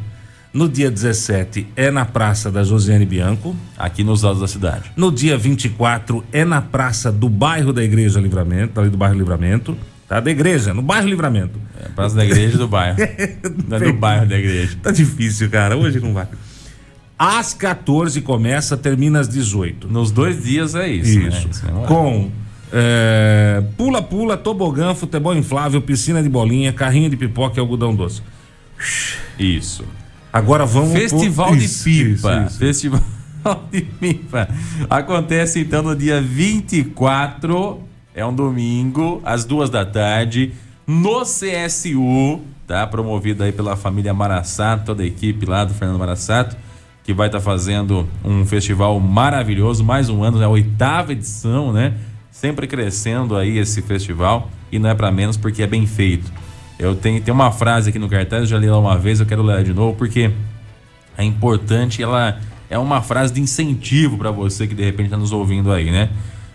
No dia 17 é na Praça da Josiane Bianco. aqui nos lados da cidade. No dia 24 é na Praça do bairro da Igreja Livramento, ali do bairro Livramento. Tá? Da igreja, no bairro Livramento. É, Praça da igreja do bairro. Não é do bairro da igreja. Tá difícil, cara. Hoje não vai. Às 14 começa, termina às 18. Nos dois dias é isso. né? Isso. Isso mesmo horário. Com é, pula-pula, tobogã, futebol inflável, piscina de bolinha, carrinho de pipoca e algodão doce. Isso. Agora vamos Festival de Isso, pipa. isso, isso. Festival. De Pipa acontece então no dia 24, é um domingo, às duas da tarde, no CSU, tá? Promovido aí pela família Marassato, toda a equipe lá do Fernando Marassato, que vai estar tá fazendo um festival maravilhoso, mais um ano, é a oitava edição, né? Sempre crescendo aí esse festival e não é para menos porque é bem feito. Eu tenho, tem uma frase aqui no cartaz, eu já li lá uma vez, eu quero ler de novo porque é importante, ela é uma frase de incentivo para você que de repente está nos ouvindo aí, né?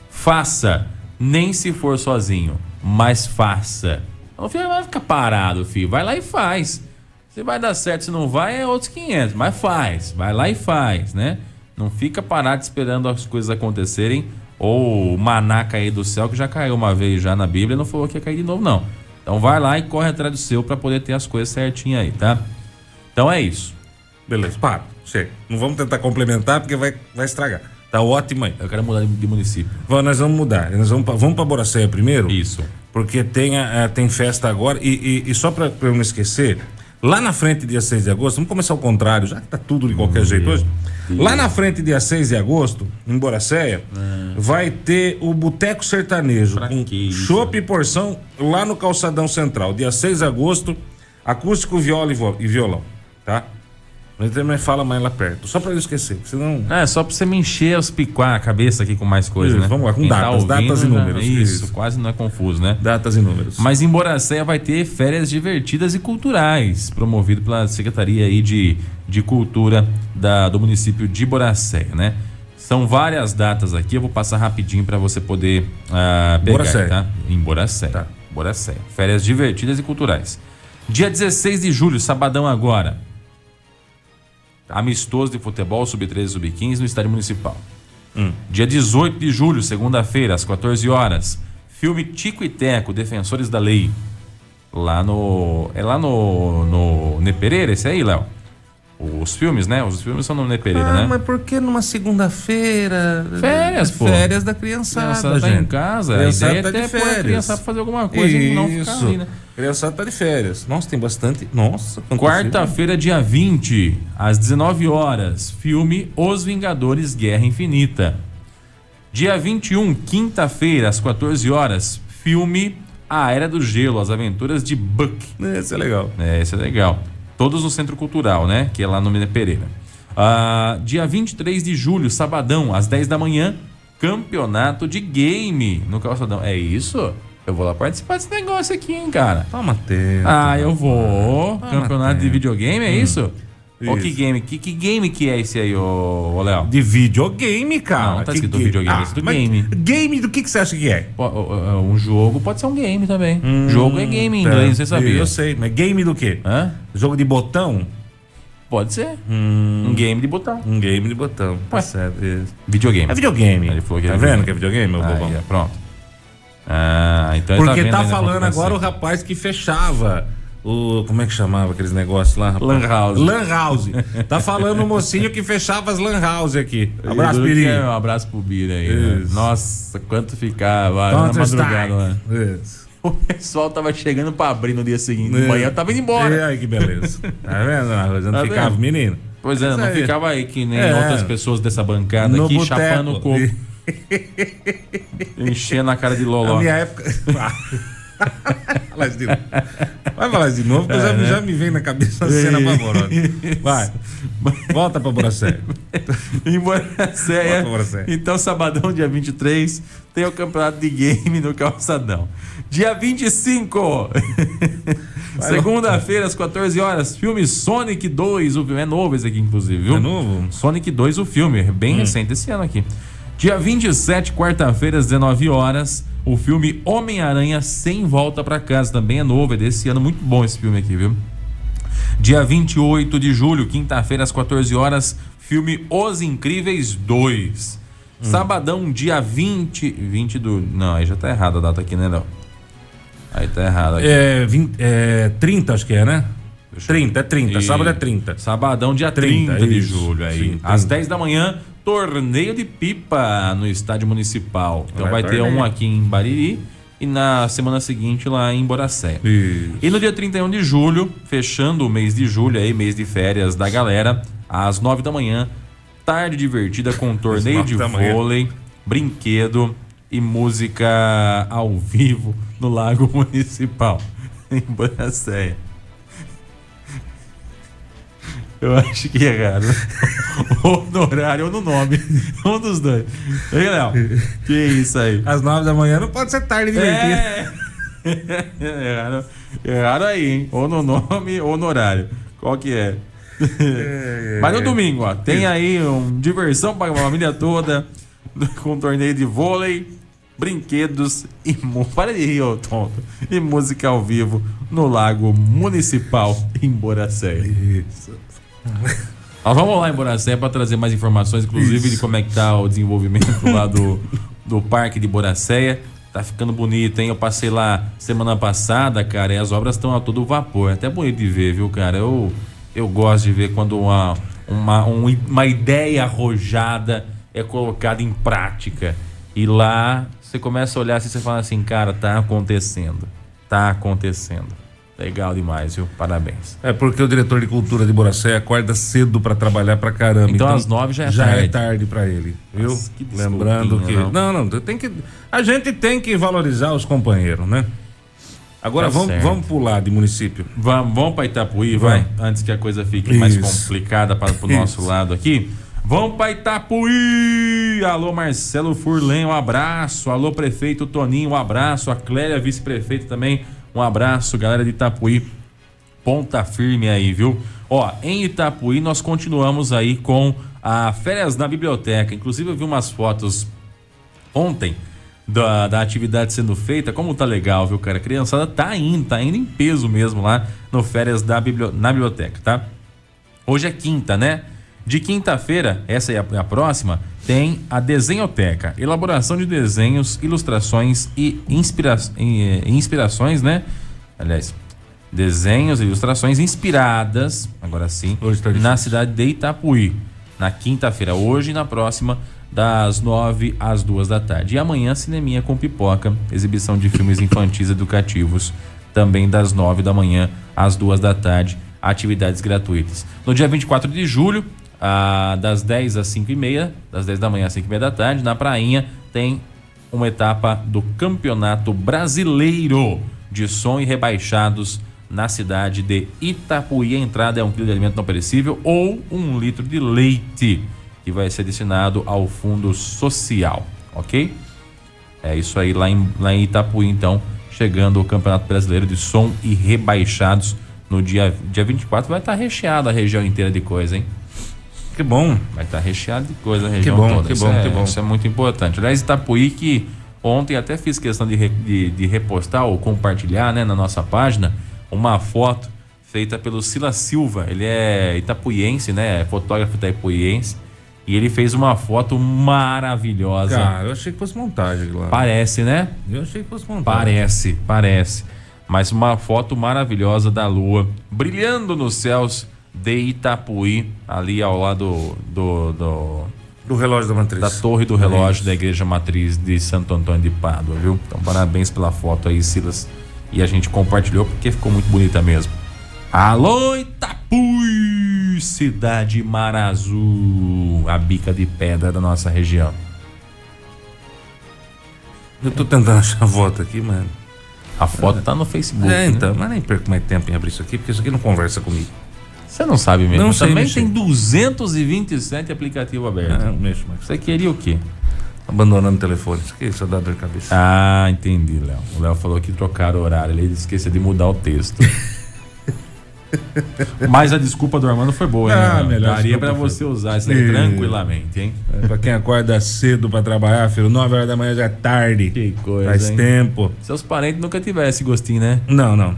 Faça, nem se for sozinho, mas faça. Não vai ficar parado, filho. Vai lá e faz. Se vai dar certo, se não vai, é outros 500. Mas faz. Vai lá e faz, né? Não fica parado esperando as coisas acontecerem. Ou o maná cair do céu, que já caiu uma vez já na Bíblia, não falou que ia cair de novo, não. Então vai lá e corre atrás do seu para poder ter as coisas certinhas aí, tá? Então é isso. Beleza, para. Chega. Não vamos tentar complementar porque vai, vai estragar. Tá ótimo aí. Eu quero mudar de município. Vamos, nós vamos mudar. Nós vamos, vamos para Boracéia primeiro? Isso. Porque tem, a, tem festa agora. E, e, e só para eu não esquecer, lá na frente, dia 6 de agosto, vamos começar ao contrário, já que tá tudo de qualquer hum, jeito hoje. Lá na frente, dia 6 de agosto, em Boracéia, é. vai ter o Boteco Sertanejo pra com chopp e porção lá no Calçadão Central. Dia 6 de agosto, acústico, viola e violão, tá? Mas também fala mais lá perto. Só pra eu esquecer. Senão... É, só pra você me encher os picuar a cabeça aqui com mais coisas, né? Vamos lá, com Quem datas, tá ouvindo, datas e números. Isso, isso, quase não é confuso, né? Datas e números. Mas em Boracéia vai ter férias divertidas e culturais, promovido pela Secretaria aí de, de Cultura da, do município de Boracéia, né? São várias datas aqui, eu vou passar rapidinho para você poder uh, pegar, Boracéia. tá? Em Boracéia. Tá. Boracéia. Férias divertidas e culturais. Dia 16 de julho, sabadão agora amistoso de futebol sub-13 e sub-15 no estádio municipal. Hum. Dia 18 de julho, segunda-feira, às 14 horas, filme Tico e Teco, Defensores da Lei. Lá no. É lá no. No Nepereira, esse aí, Léo? Os filmes, né? Os filmes são no Nepereira, ah, né? Mas por que numa segunda-feira? Férias, pô. Férias da criançada. Criançada tá em casa. Criançada a ideia tá é de férias. a criançada fazer alguma coisa Isso. e não ficar ali, né? Criançada tá de férias. Nossa, tem bastante. Nossa, Quarta-feira, dia 20, às 19 horas, filme Os Vingadores Guerra Infinita. Dia 21, quinta-feira, às 14 horas, filme A Era do Gelo, As Aventuras de Buck. Esse é legal. É, esse é legal. Todos no Centro Cultural, né? Que é lá no Minas Pereira. Ah, dia 23 de julho, sabadão, às 10 da manhã, campeonato de game no Calçadão. É isso? Eu vou lá participar desse negócio aqui, hein, cara. Toma tempo. Ah, eu vou. Toma campeonato tempo. de videogame, é hum. isso? Isso. Que game, que, que game que é esse aí, ô, ô Léo? De videogame, cara. Não, tá que escrito videogame, ah, é do game. Game do que, que você acha que é? Um jogo pode ser um game também. Hum, jogo é game em tá. inglês, você sabia? Eu sei, mas game do quê? Hã? Jogo de botão? Pode ser. Hum, um game de botão. Um game de botão. Tá certo. Videogame. É videogame. Ele falou que é tá vendo que é videogame, meu bobão? É, pronto. Ah, então Porque tá, tá falando agora o rapaz que fechava o. Como é que chamava aqueles negócios lá? Rapaz? Lan House. Lan House. Tá falando o mocinho que fechava as Lan House aqui. Abraço, Piri. Um abraço pro Bira aí. Né? Nossa, quanto ficava na madrugada lá. Isso. O pessoal tava chegando pra abrir no dia seguinte. De é. manhã tava indo embora. E aí, que beleza. Tá vendo? Não tá ficava, vendo? menino. Pois é, não ficava aí que nem é. outras pessoas dessa bancada no aqui boteco. chapando o corpo. Enchendo a cara de loló. Na minha época. falar de novo. Vai falar de novo, porque é, já, né? já me vem na cabeça a cena pavorosa. Vai. Volta pra Boracéia. em Boracéia. Então, sabadão, dia 23, tem o campeonato de game no Calçadão. Dia 25. Segunda-feira, às 14 horas, filme Sonic 2. O filme é novo esse aqui, inclusive, viu? É novo? Sonic 2, o filme. Bem hum. recente esse ano aqui. Dia 27, quarta-feira, às 19 horas, o filme Homem-Aranha Sem Volta para Casa. Também é novo, é desse ano. Muito bom esse filme aqui, viu? Dia 28 de julho, quinta-feira, às 14 horas, filme Os Incríveis 2. Hum. Sabadão, dia 20. 20 do. Não, aí já tá errado a data aqui, né, Léo? Aí tá errado aqui. É, 20, é 30, acho que é, né? 30, é 30. E... Sábado é 30. Sabadão, dia 30, 30 de julho aí. Sim, Às 10 da manhã, torneio de pipa no estádio municipal. Então vai, vai ter um aqui em Bariri e na semana seguinte lá em Boracé. Isso. E no dia 31 de julho, fechando o mês de julho aí, mês de férias da galera, às 9 da manhã, tarde divertida com torneio de vôlei, brinquedo e música ao vivo no Lago Municipal, em Bonacéia. Eu acho que erraram. ou no horário ou no nome. Um dos dois. Ei, Léo. Que isso aí? Às nove da manhã não pode ser tarde divertida. É. erraram, erraram aí, hein? Ou no nome ou no horário. Qual que é? Mas no domingo, ó, tem aí um diversão para a família toda, com um torneio de vôlei, brinquedos e para de rir, ô tonto. E música ao vivo no Lago Municipal em Boracéia. Nós vamos lá em Boracéia para trazer mais informações, inclusive de como é que tá o desenvolvimento lá do, do Parque de Boracéia. Tá ficando bonito, hein? Eu passei lá semana passada, cara, e as obras estão a todo vapor. É até bonito de ver, viu, cara? Eu, eu gosto de ver quando uma, uma, um- uma ideia arrojada é colocada em prática. E lá você começa a olhar assim, você fala assim, cara, tá acontecendo. Tá acontecendo. Legal demais, viu? Parabéns. É porque o diretor de cultura de Boracé acorda cedo pra trabalhar pra caramba. Então, às nove já é já tarde. é tarde pra ele, viu? Nossa, que Lembrando que não. não, não, tem que a gente tem que valorizar os companheiros, né? Agora Tá vamos, certo. vamos pular de município. Vamos, vamos para Itapuí, Vamos. vai. Antes que a coisa fique mais Isso. complicada para o nosso lado aqui. Vamos para Itapuí! Alô, Marcelo Furlen, um abraço. Alô, prefeito Toninho, um abraço. A Clélia, vice-prefeito também, um abraço. Galera de Itapuí, ponta firme aí, viu? Ó, em Itapuí nós continuamos aí com a férias na biblioteca. Inclusive eu vi umas fotos ontem da, da atividade sendo feita, como tá legal, viu, cara? A criançada tá indo, tá indo em peso mesmo lá no férias da bibli- na biblioteca, tá? Hoje é quinta, né? De quinta-feira, essa é a, é a próxima, tem a Desenhoteca. Elaboração de desenhos, ilustrações e inspira inspirações, né? Aliás, desenhos e ilustrações inspiradas, agora sim, tá na cidade de Itapuí. Na quinta-feira, hoje e na próxima, das nove às duas da tarde. E amanhã, cineminha com pipoca, exibição de filmes infantis educativos, também das nove da manhã às duas da tarde, atividades gratuitas. No dia 24 de julho, ah, das 10 às 5 e meia, das 10 da manhã às 5 e meia da tarde, na Prainha, tem uma etapa do Campeonato Brasileiro de Som e Rebaixados na cidade de Itapuí. A entrada é um quilo de alimento não perecível ou um litro de leite, que vai ser destinado ao Fundo Social, ok? É isso aí lá em, lá em Itapuí, então, chegando o Campeonato Brasileiro de Som e Rebaixados no dia, dia 24. Vai estar recheado a região inteira de coisa, hein? Que bom. Vai estar recheado de coisa a região bom, toda. que Isso bom, é, que bom. Isso é muito importante. Aliás, Itapuí que ontem até fiz questão de, re- de, de repostar ou compartilhar né, na nossa página uma foto feita pelo Silas Silva. Ele é itapuiense, né? É fotógrafo itapuiense. E ele fez uma foto maravilhosa. Cara, eu achei que fosse montagem lá. Parece, né? Eu achei que fosse montagem. Parece, parece. Mas uma foto maravilhosa da lua brilhando nos céus de Itapuí, ali ao lado do, do- Do relógio da matriz. da torre do relógio da igreja matriz de Santo Antônio de Pádua, viu? Então, parabéns pela foto aí, Silas. E a gente compartilhou porque ficou muito bonita mesmo. Alô, Itapuí, cidade mar azul, a bica de pedra da nossa região. Eu tô tentando achar a foto aqui, mano. A foto tá no Facebook. É, né? então, mas nem perco mais tempo em abrir isso aqui, porque isso aqui não conversa comigo. Você não sabe mesmo. Não sei Também mexer. tem 227 aplicativos abertos. Não mexo. Você queria o quê? Abandonando o telefone. Isso aqui dá dor de cabeça. Ah, entendi, Léo. O Léo falou que trocaram o horário. Ele esqueceu de mudar o texto. Mas a desculpa do Armando foi boa, hein? Ah, melhor Daria pra foi- você usar isso aí tranquilamente, hein? É, pra quem acorda cedo pra trabalhar, filho, 9 horas da manhã já é tarde. Que coisa, Faz hein? tempo. Seus parentes nunca tiveram esse gostinho, né? Não, não.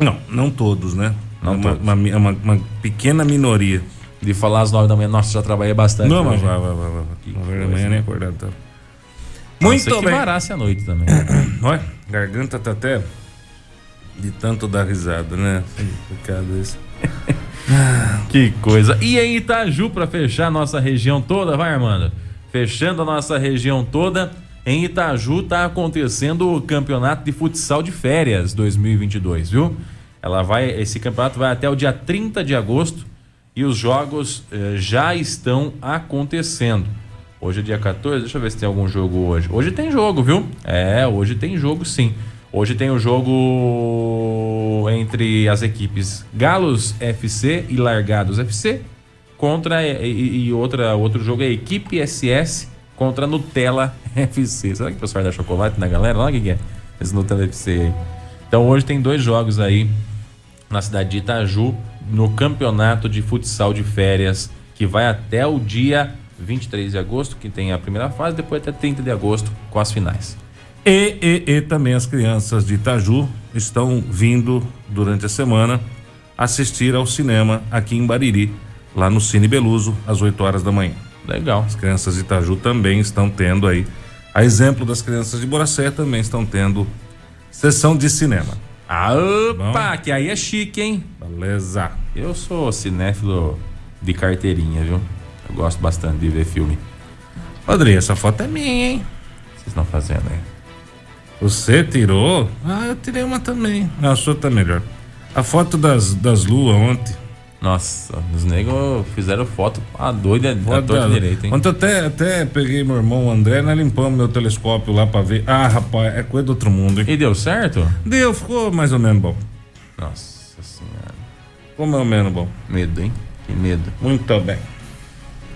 Não, não todos, né? Não É uma. Uma, mi- uma- uma pequena minoria. De falar às nove da manhã, nossa, já trabalhei bastante. Não, mas hoje. vai, vai, vai, vai. Que 9 horas da manhã hein? nem acordado tá. Muito ser que bem. varasse à noite também. Olha, garganta tá até de tanto dar risada, né? Complicado isso. Que coisa. E em Itaju, para fechar a nossa região toda, vai, Armando? Fechando a nossa região toda, em Itaju tá acontecendo o campeonato de futsal de férias 2022, viu? Ela vai, esse campeonato vai até o dia 30 de agosto e os jogos eh, já estão acontecendo. Hoje é dia 14, deixa eu ver se tem algum jogo hoje. Hoje tem jogo, viu? É, hoje tem jogo sim. Hoje tem o jogo entre as equipes Galos FC e Largados FC contra e, e outra outro jogo é Equipe SS contra Nutella FC. Será que o pessoal dar chocolate na galera? Olha o que é esse Nutella FC aí. Então hoje tem dois jogos aí na cidade de Itaju no campeonato de futsal de férias que vai até o dia 23 de agosto, que tem a primeira fase, depois até 30 de agosto com as finais. E, e, e também as crianças de Itaju estão vindo durante a semana assistir ao cinema aqui em Bariri, lá no Cine Beluso, às 8 horas da manhã. Legal. As crianças de Itaju também estão tendo aí, a exemplo das crianças de Boracé, também estão tendo sessão de cinema. Ah, opa, Bom. que aí é chique, hein? Beleza. Eu sou cinéfilo de carteirinha, viu? Eu gosto bastante de ver filme. Rodrigo, essa foto é minha, hein? O que vocês estão fazendo aí? Você tirou? Ah, eu tirei uma também. Não, a sua tá melhor. A foto das, das luas ontem. Nossa, os negros fizeram foto a doida, a torta direita, hein? Ontem até, até peguei meu irmão André, nós limpamos meu telescópio lá pra ver. Ah, rapaz, é coisa do outro mundo, hein? E deu certo? Deu, ficou mais ou menos bom. Nossa senhora. Ficou mais ou menos bom. Medo, hein? Que medo. Muito bem.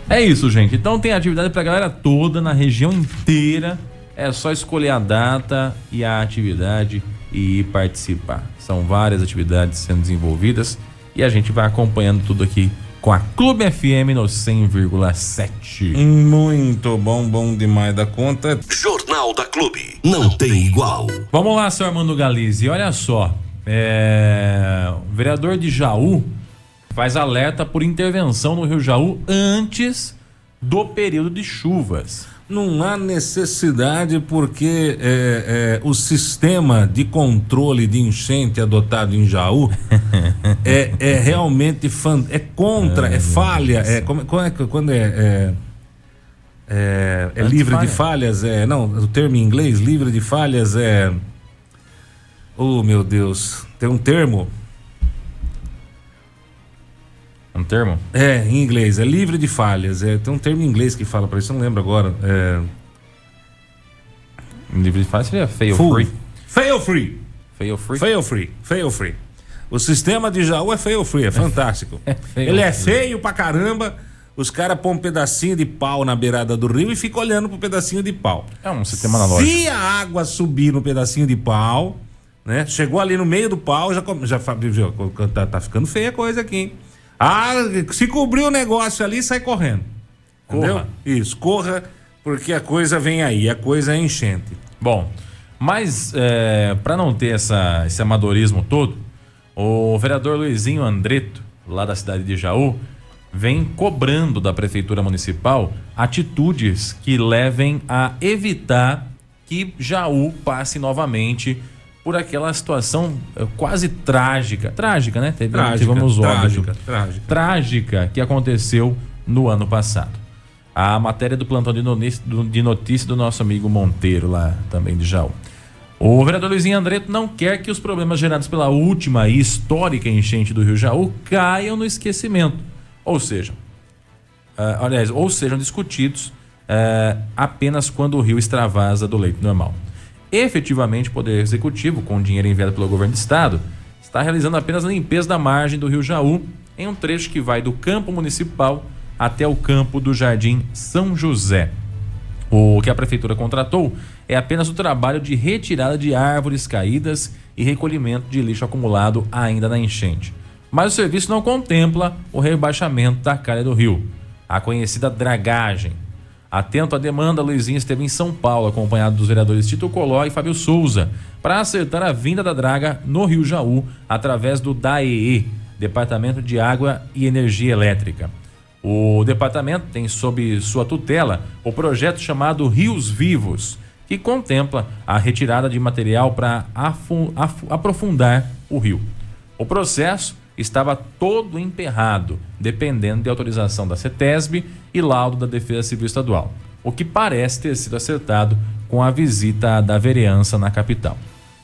É isso, gente. Então tem atividade pra galera toda, na região inteira. É só escolher a data e a atividade e participar. São várias atividades sendo desenvolvidas e a gente vai acompanhando tudo aqui com a Clube FM no 100,7. Muito bom, bom demais da conta. Jornal da Clube, não tem igual. Vamos lá, seu Armando Galize, olha só. É... O vereador de Jaú faz alerta por intervenção no Rio Jaú antes do período de chuvas não há necessidade porque é, é, o sistema de controle de enchente adotado em Jaú é, é realmente fan, é contra, é, falha, é como, como é quando é, é, é, é livre de falhas, é não, o termo em inglês livre de falhas é, oh meu Deus, tem um termo um termo? É, em inglês. É livre de falhas. É, tem um termo em inglês que fala para isso, eu não lembro agora. É... Livre de falhas seria fail Full. free. Fail free. Fail free? Fail free. Fail free. O sistema de Jaú é fail free, é fantástico. é Ele é feio pra caramba. Os caras põem um pedacinho de pau na beirada do rio e ficam olhando pro pedacinho de pau. É um sistema analógico. Se a água subir no pedacinho de pau, né? Chegou ali no meio do pau, já, já, já tá, tá ficando feia a coisa aqui, hein? Ah, se cobrir o negócio ali, sai correndo. Corra. Entendeu? Isso, corra, porque a coisa vem aí, a coisa é enchente. Bom, mas é, para não ter essa, esse amadorismo todo, o vereador Luizinho Andreto, lá da cidade de Jaú, vem cobrando da prefeitura municipal atitudes que levem a evitar que Jaú passe novamente por aquela situação eh, quase trágica. Trágica, né? Teve, trágica, tivemos trágica, trágica. Trágica que aconteceu no ano passado. A matéria do plantão de notícia, de notícia do nosso amigo Monteiro, lá também de Jaú. O vereador Luizinho Andreto não quer que os problemas gerados pela última e histórica enchente do Rio Jaú caiam no esquecimento. Ou seja, uh, aliás, ou sejam discutidos uh, apenas quando o rio extravasa do leito normal. Efetivamente, o Poder Executivo, com dinheiro enviado pelo governo do estado, está realizando apenas a limpeza da margem do rio Jaú, em um trecho que vai do campo municipal até o campo do Jardim São José. O que a prefeitura contratou é apenas o trabalho de retirada de árvores caídas e recolhimento de lixo acumulado ainda na enchente. Mas o serviço não contempla o rebaixamento da calha do rio, a conhecida dragagem, Atento à demanda, Luizinho esteve em São Paulo, acompanhado dos vereadores Tito Coló e Fábio Souza, para acertar a vinda da draga no Rio Jaú através do DAEE, Departamento de Água e Energia Elétrica. O departamento tem sob sua tutela o projeto chamado Rios Vivos, que contempla a retirada de material para aprofundar o rio. O processo estava todo emperrado, dependendo de autorização da CETESB e laudo da Defesa Civil Estadual, o que parece ter sido acertado com a visita da vereança na capital.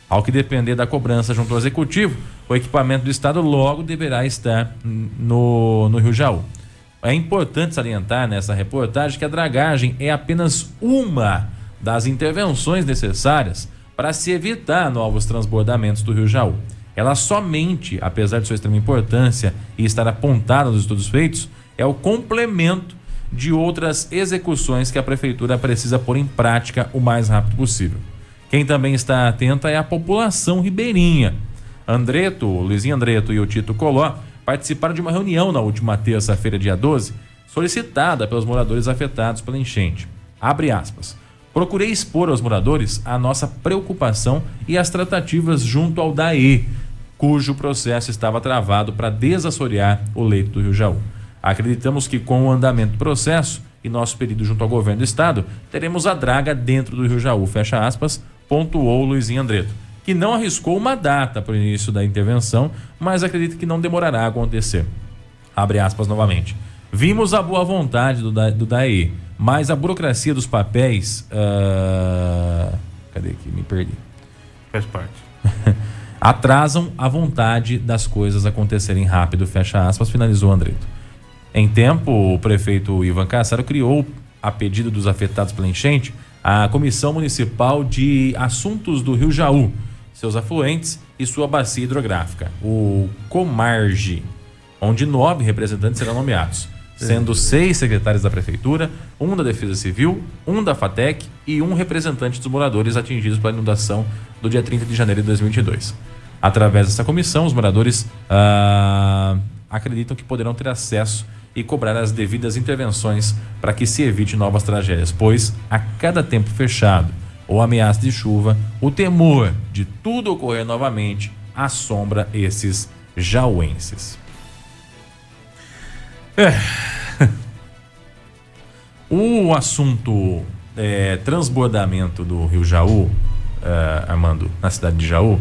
Ao que depender da cobrança junto ao executivo, o equipamento do Estado logo deverá estar no, no Rio Jaú. É importante salientar nessa reportagem que a dragagem é apenas uma das intervenções necessárias para se evitar novos transbordamentos do Rio Jaú. Ela somente, apesar de sua extrema importância e estar apontada nos estudos feitos, é o complemento de outras execuções que a prefeitura precisa pôr em prática o mais rápido possível. Quem também está atenta é a população ribeirinha. Andreto, Luizinho Andreto e o Tito Coló participaram de uma reunião na última terça-feira, dia 12, solicitada pelos moradores afetados pela enchente. Abre aspas. Procurei expor aos moradores a nossa preocupação e as tratativas junto ao DAE, cujo processo estava travado para desassorear o leito do Rio Jaú. Acreditamos que com o andamento do processo e nosso pedido junto ao governo do estado, teremos a draga dentro do Rio Jaú, fecha aspas, pontuou Luizinho Andreto, que não arriscou uma data para o início da intervenção, mas acredita que não demorará a acontecer. Abre aspas novamente. Vimos a boa vontade do, do DAE, mas a burocracia dos papéis. Uh... Cadê aqui? Me perdi. Faz parte. atrasam a vontade das coisas acontecerem rápido, fecha aspas, finalizou Andreto. Em tempo, o prefeito Ivan Cassaro criou, a pedido dos afetados pela enchente, a Comissão Municipal de Assuntos do Rio Jaú, seus afluentes e sua bacia hidrográfica, o Comarge, onde nove representantes serão nomeados, sendo seis secretários da Prefeitura, um da Defesa Civil, um da FATEC e um representante dos moradores atingidos pela inundação do dia 30 de janeiro de 2022. Através dessa comissão, os moradores ah, acreditam que poderão ter acesso e cobrar as devidas intervenções para que se evite novas tragédias, pois a cada tempo fechado ou ameaça de chuva, o temor de tudo ocorrer novamente assombra esses jauenses. É. O assunto é, transbordamento do Rio Jaú, é, Armando, na cidade de Jaú,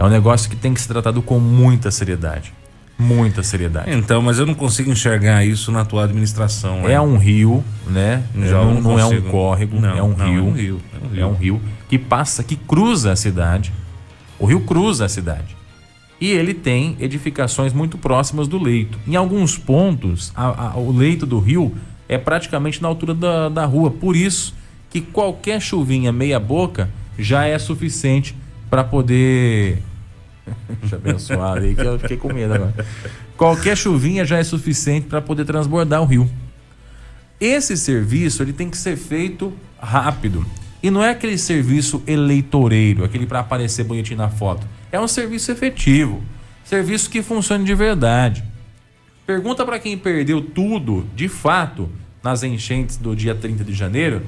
é um negócio que tem que ser tratado com muita seriedade. Muita seriedade. Então, mas eu não consigo enxergar isso na tua administração. É, é um rio, né? Não, não, não é um córrego, não, é, um não, rio, é um rio. É um rio. É um rio que passa, que cruza a cidade. O rio cruza a cidade. E ele tem edificações muito próximas do leito. Em alguns pontos, a, a, o leito do rio é praticamente na altura da, da rua. Por isso que qualquer chuvinha meia boca já é suficiente para poder Deixa abençoado aí que eu fiquei com medo agora. Qualquer chuvinha já é suficiente para poder transbordar o rio. Esse serviço ele tem que ser feito rápido. E não é aquele serviço eleitoreiro, aquele para aparecer bonitinho na foto. É um serviço efetivo, serviço que funcione de verdade. Pergunta para quem perdeu tudo, de fato, nas enchentes do dia 30 de janeiro,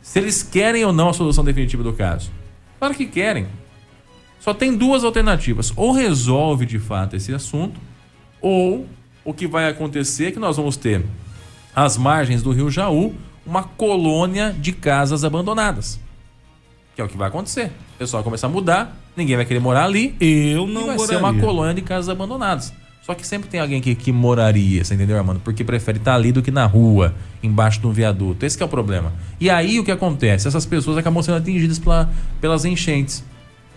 se eles querem ou não a solução definitiva do caso. Claro que querem. Só tem duas alternativas. Ou resolve de fato esse assunto, ou o que vai acontecer é que nós vamos ter às margens do Rio Jaú uma colônia de casas abandonadas. Que é o que vai acontecer. O pessoal vai começar a mudar, ninguém vai querer morar ali. Eu não e vai moraria. ser uma colônia de casas abandonadas. Só que sempre tem alguém que, que moraria, você entendeu, Armando? Porque prefere estar ali do que na rua, embaixo de um viaduto. Esse é o problema. E aí o que acontece? Essas pessoas acabam sendo atingidas pela, pelas enchentes.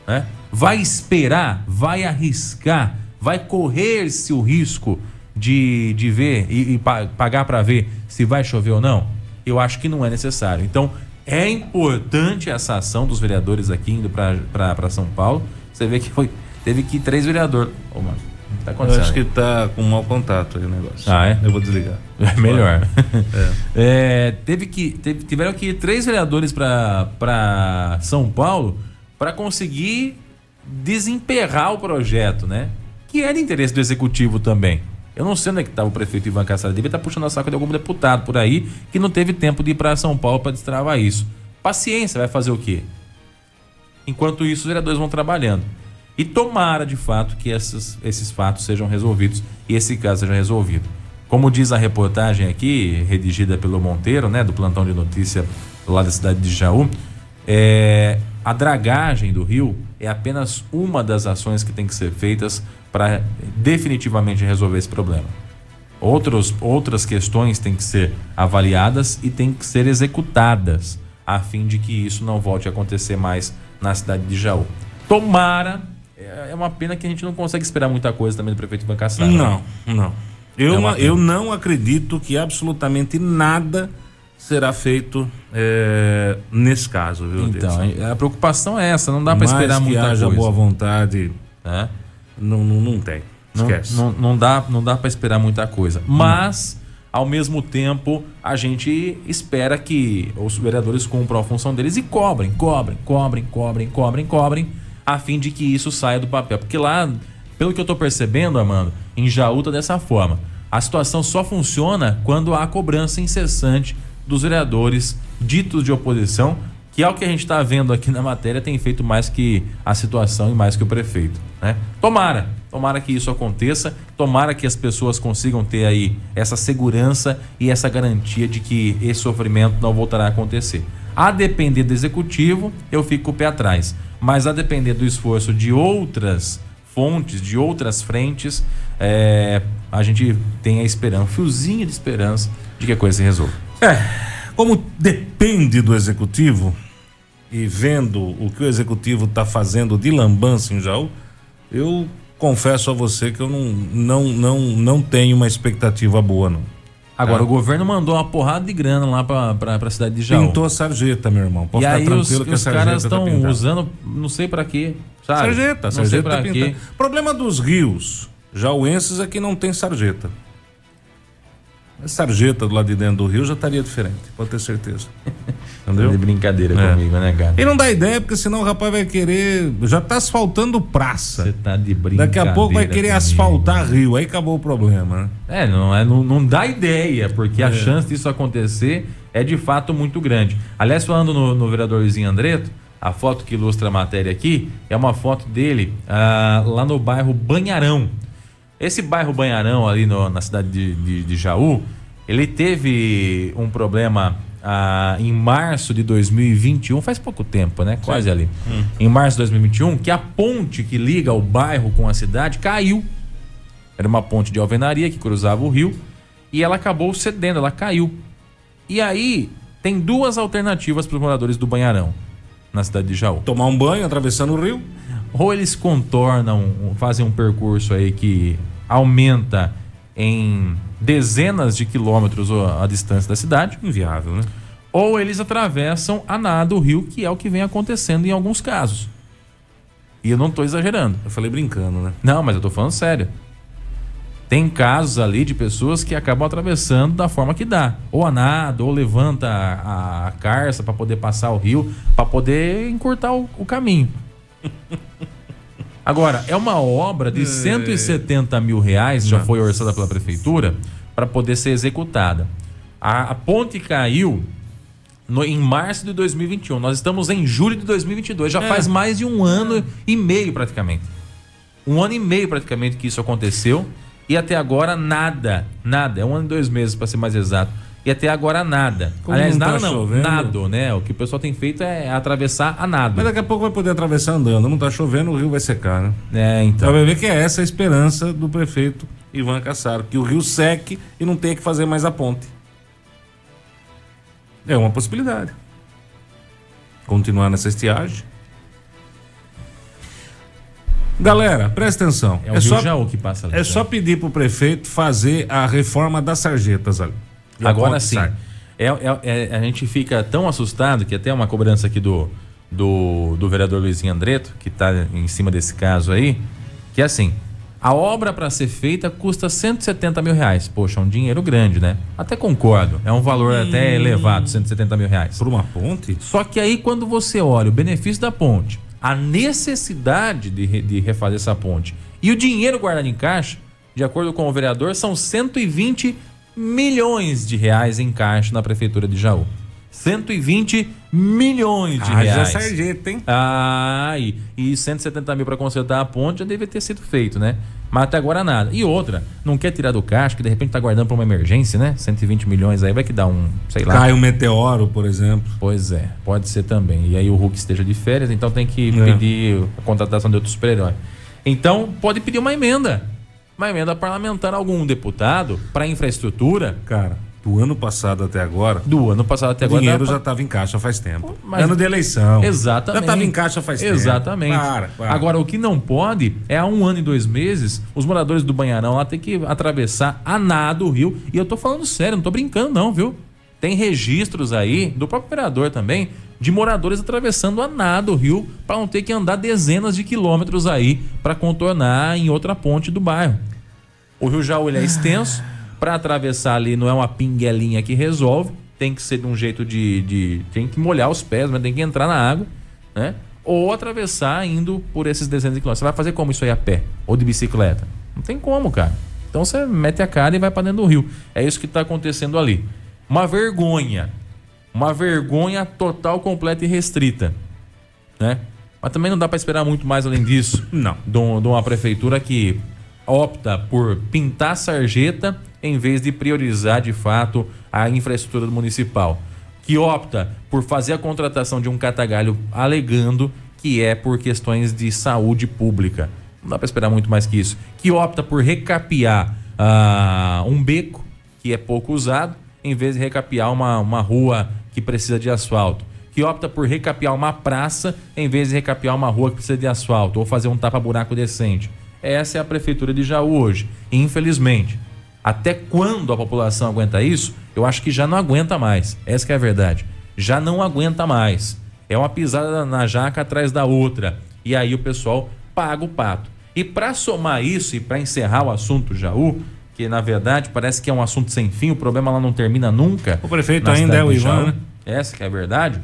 Né? Vai esperar, vai arriscar, vai correr-se o risco de, de ver e, e pagar para ver se vai chover ou não? Eu acho que não é necessário. Então, é importante essa ação dos vereadores aqui indo para São Paulo. Você vê que foi, teve que ir três vereadores. Ô, mano, tá Eu acho que tá com mau contato aí o negócio. Ah, é? Eu vou desligar. É melhor. É. É, teve que, teve, tiveram que ir três vereadores para São Paulo para conseguir desemperrar o projeto, né? Que é de interesse do executivo também. Eu não sei onde é que estava o prefeito Ivan Cassara. Deve estar tá puxando a saco de algum deputado por aí que não teve tempo de ir para São Paulo para destravar isso. Paciência, vai fazer o quê? Enquanto isso, os vereadores vão trabalhando. E tomara, de fato, que esses, esses fatos sejam resolvidos e esse caso seja resolvido. Como diz a reportagem aqui, redigida pelo Monteiro, né, do plantão de notícia lá da cidade de Jaú, é, a dragagem do rio é apenas uma das ações que tem que ser feitas para definitivamente resolver esse problema. Outros, outras questões têm que ser avaliadas e têm que ser executadas a fim de que isso não volte a acontecer mais na cidade de Jaú. Tomara, é é uma pena que a gente não consegue esperar muita coisa também do prefeito Ivan Cassaro. Não, não. Eu, É eu não acredito que absolutamente nada será feito é, nesse caso, viu, Então, Edson? a preocupação é essa, não dá para esperar que muita haja coisa. boa vontade, né? não, não, não tem. Não, Esquece. não, não dá, não dá para esperar muita coisa. Mas, ao mesmo tempo, a gente espera que os vereadores cumpram a função deles e cobrem, cobrem, cobrem, cobrem, cobrem, cobrem, a fim de que isso saia do papel. Porque lá, pelo que eu tô percebendo, Amando, em Jaú tá dessa forma. A situação só funciona quando há cobrança incessante dos vereadores ditos de oposição, que é o que a gente está vendo aqui na matéria, tem feito mais que a situação e mais que o prefeito. Né? Tomara, tomara que isso aconteça, tomara que as pessoas consigam ter aí essa segurança e essa garantia de que esse sofrimento não voltará a acontecer. A depender do executivo, eu fico com o pé atrás. Mas a depender do esforço de outras fontes, de outras frentes, é, a gente tem a esperança, um fiozinho de esperança de que a coisa se resolva. Como depende do executivo e vendo o que o executivo está fazendo de lambança em Jaú, eu confesso a você que eu não, não, não, não tenho uma expectativa boa, não. Agora, Ah. o governo mandou uma porrada de grana lá pra, pra, pra cidade de Jaú. Pintou a sarjeta, meu irmão. Pode e ficar aí tranquilo os, que a os sarjeta caras tá estão pintada. usando, não sei pra quê, sabe? Sarjeta, não sei sarjeta pra tá quê. pintada. Problema dos rios jauenses é que não tem sarjeta. A sarjeta do lado de dentro do rio já estaria diferente, pode ter certeza. Entendeu? De brincadeira É. comigo, né, cara? E não dá ideia, porque senão o rapaz vai querer. Já tá asfaltando praça. Você tá de brincadeira. Daqui a pouco vai querer comigo. asfaltar rio, aí acabou o problema, né? É, não, é, não, não dá ideia, porque a É. chance disso acontecer é de fato muito grande. Aliás, falando no, no vereadorzinho Andreto, a foto que ilustra a matéria aqui é uma foto dele ah, lá no bairro Banharão. Esse bairro Banharão, ali no- na cidade de, de- de Jaú, ele teve um problema ah, em março de 2021, faz pouco tempo, né? Quase ali. Em março de 2021, que a ponte que liga o bairro com a cidade caiu. Era uma ponte de alvenaria que cruzava o rio e ela acabou cedendo, ela caiu. E aí tem duas alternativas para os moradores do Banharão, na cidade de Jaú. Tomar um banho atravessando o rio. Ou eles contornam, fazem um percurso aí que aumenta em dezenas de quilômetros a distância da cidade, Inviável, né? ou eles atravessam a nada o rio, que é o que vem acontecendo em alguns casos. E eu não estou exagerando. Eu falei brincando, né? Não, mas eu tô falando sério. Tem casos ali de pessoas que acabam atravessando da forma que dá. Ou a nada, ou levanta a, a carça para poder passar o rio, para poder encurtar o, o caminho. Agora, é uma obra de 170 mil reais, já foi orçada pela prefeitura, para poder ser executada. A, a ponte caiu no- em março de 2021. Nós estamos em julho de 2022. Já É. faz mais de um ano e meio praticamente. Um ano e meio praticamente que isso aconteceu. E até agora nada. Nada. É um ano e dois meses para ser mais exato. E até agora nada. Como Aliás, não tá nada não. chovendo? Nada, né? O que o pessoal tem feito é atravessar a Mas nada. daqui a pouco vai poder atravessar andando. Não tá chovendo, o rio vai secar, né? É, Então vai ver que é essa a esperança do prefeito Ivan Cassaro, que o rio seque e não tenha que fazer mais a ponte. É uma possibilidade. Continuar nessa estiagem. Galera, presta atenção. É o Rio só, Jaú que passa ali. é só pedir pro prefeito fazer a reforma das sarjetas ali. Agora sim. É, é- é- a gente fica tão assustado que até uma cobrança aqui do, do, do vereador Luizinho Andreto, que está em cima desse caso aí, que é assim. A obra para ser feita custa 170 mil reais. Poxa, é um dinheiro grande, né? Até concordo. É um valor até elevado, 170 mil reais. Por uma ponte? Só que aí, quando você olha o benefício da ponte, a necessidade de, de refazer essa ponte e o dinheiro guardado em caixa, de acordo com o vereador, são 120 milhões de reais em caixa na prefeitura de Jaú. 120 milhões de Haja reais. sarjeta, hein? Ah, e, e 170 mil para consertar a ponte já deve ter sido feito, né? Mas até agora nada. E outra, não quer tirar do caixa, que de repente tá guardando para uma emergência, né? 120 milhões aí vai que dá um, sei lá. Cai um meteoro, por exemplo. Pois é, pode ser também. E aí o Hulk esteja de férias, então tem que É. pedir a contratação de outro super-herói. Então, pode pedir uma emenda. Uma emenda parlamentar a algum deputado para infraestrutura. Cara, do ano passado até agora. Do ano passado até o agora. dinheiro já estava em caixa faz tempo. Mas- ano de eleição. Exatamente. Já estava em caixa faz tempo. Exatamente. Para, para. Agora, o que não pode é há um ano e dois meses, os moradores do Banharão lá têm que atravessar a nado o rio. E eu tô falando sério, não tô brincando, não, viu? Tem registros aí, do próprio vereador também, de moradores atravessando a nado o rio para não ter que andar dezenas de quilômetros aí para contornar em outra ponte do bairro. O Rio Jaú ele é extenso. Para atravessar ali não é uma pinguelinha que resolve. Tem que ser de um jeito de, de. Tem que molhar os pés, mas tem que entrar na água, né? Ou atravessar indo por esses dezenas de quilômetros. Você vai fazer como isso aí a pé? Ou de bicicleta? Não tem como, cara. Então você mete a cara e vai para dentro do rio. É isso que está acontecendo ali. Uma vergonha. Uma vergonha total, completa e restrita. Né? Mas também não dá para esperar muito mais além disso Não. de um- de uma prefeitura que opta por pintar sarjeta em vez de priorizar de fato a infraestrutura municipal. Que opta por fazer a contratação de um catagalho alegando que é por questões de saúde pública. Não dá para esperar muito mais que isso. Que opta por recapear ah, um beco que é pouco usado, em vez de recapear uma, uma rua que precisa de asfalto. Que opta por recapear uma praça em vez de recapear uma rua que precisa de asfalto ou fazer um tapa-buraco decente. Essa é a prefeitura de Jaú hoje, infelizmente. Até quando a população aguenta isso? Eu acho que já não aguenta mais. Essa que é a verdade. Já não aguenta mais. É uma pisada na jaca atrás da outra. E aí o pessoal paga o pato. E para somar isso e para encerrar o assunto Jaú, que na verdade parece que é um assunto sem fim, o problema lá não termina nunca. O prefeito ainda é o Ivan, Jaú. né? Essa que é a verdade.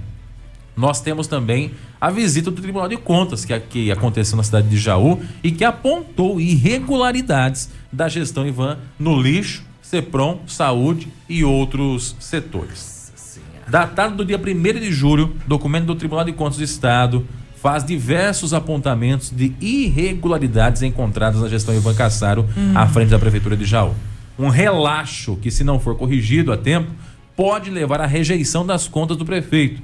Nós temos também a visita do Tribunal de Contas que, que aconteceu na cidade de Jaú e que apontou irregularidades da gestão Ivan no lixo, CEPROM, saúde e outros setores. Datado do dia 1 de julho, documento do Tribunal de Contas do Estado faz diversos apontamentos de irregularidades encontradas na gestão Ivan Cassaro à frente da Prefeitura de Jaú. Um relaxo que, se não for corrigido a tempo, pode levar à rejeição das contas do prefeito.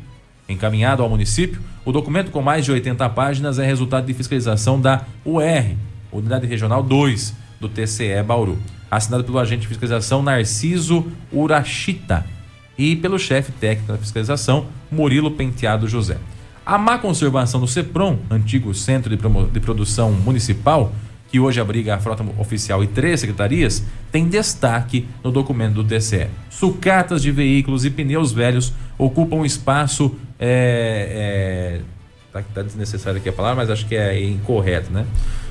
Encaminhado ao município, o documento com mais de 80 páginas é resultado de fiscalização da UR, Unidade Regional 2, do TCE Bauru, assinado pelo agente de fiscalização Narciso Urachita e pelo chefe técnico da fiscalização, Murilo Penteado José. A má conservação do CEPROM, antigo Centro de, Promo- de Produção Municipal, que hoje abriga a frota oficial e três secretarias, tem destaque no documento do TCE. Sucatas de veículos e pneus velhos ocupam espaço. É, é, tá, tá desnecessário aqui a palavra, mas acho que é incorreto, né?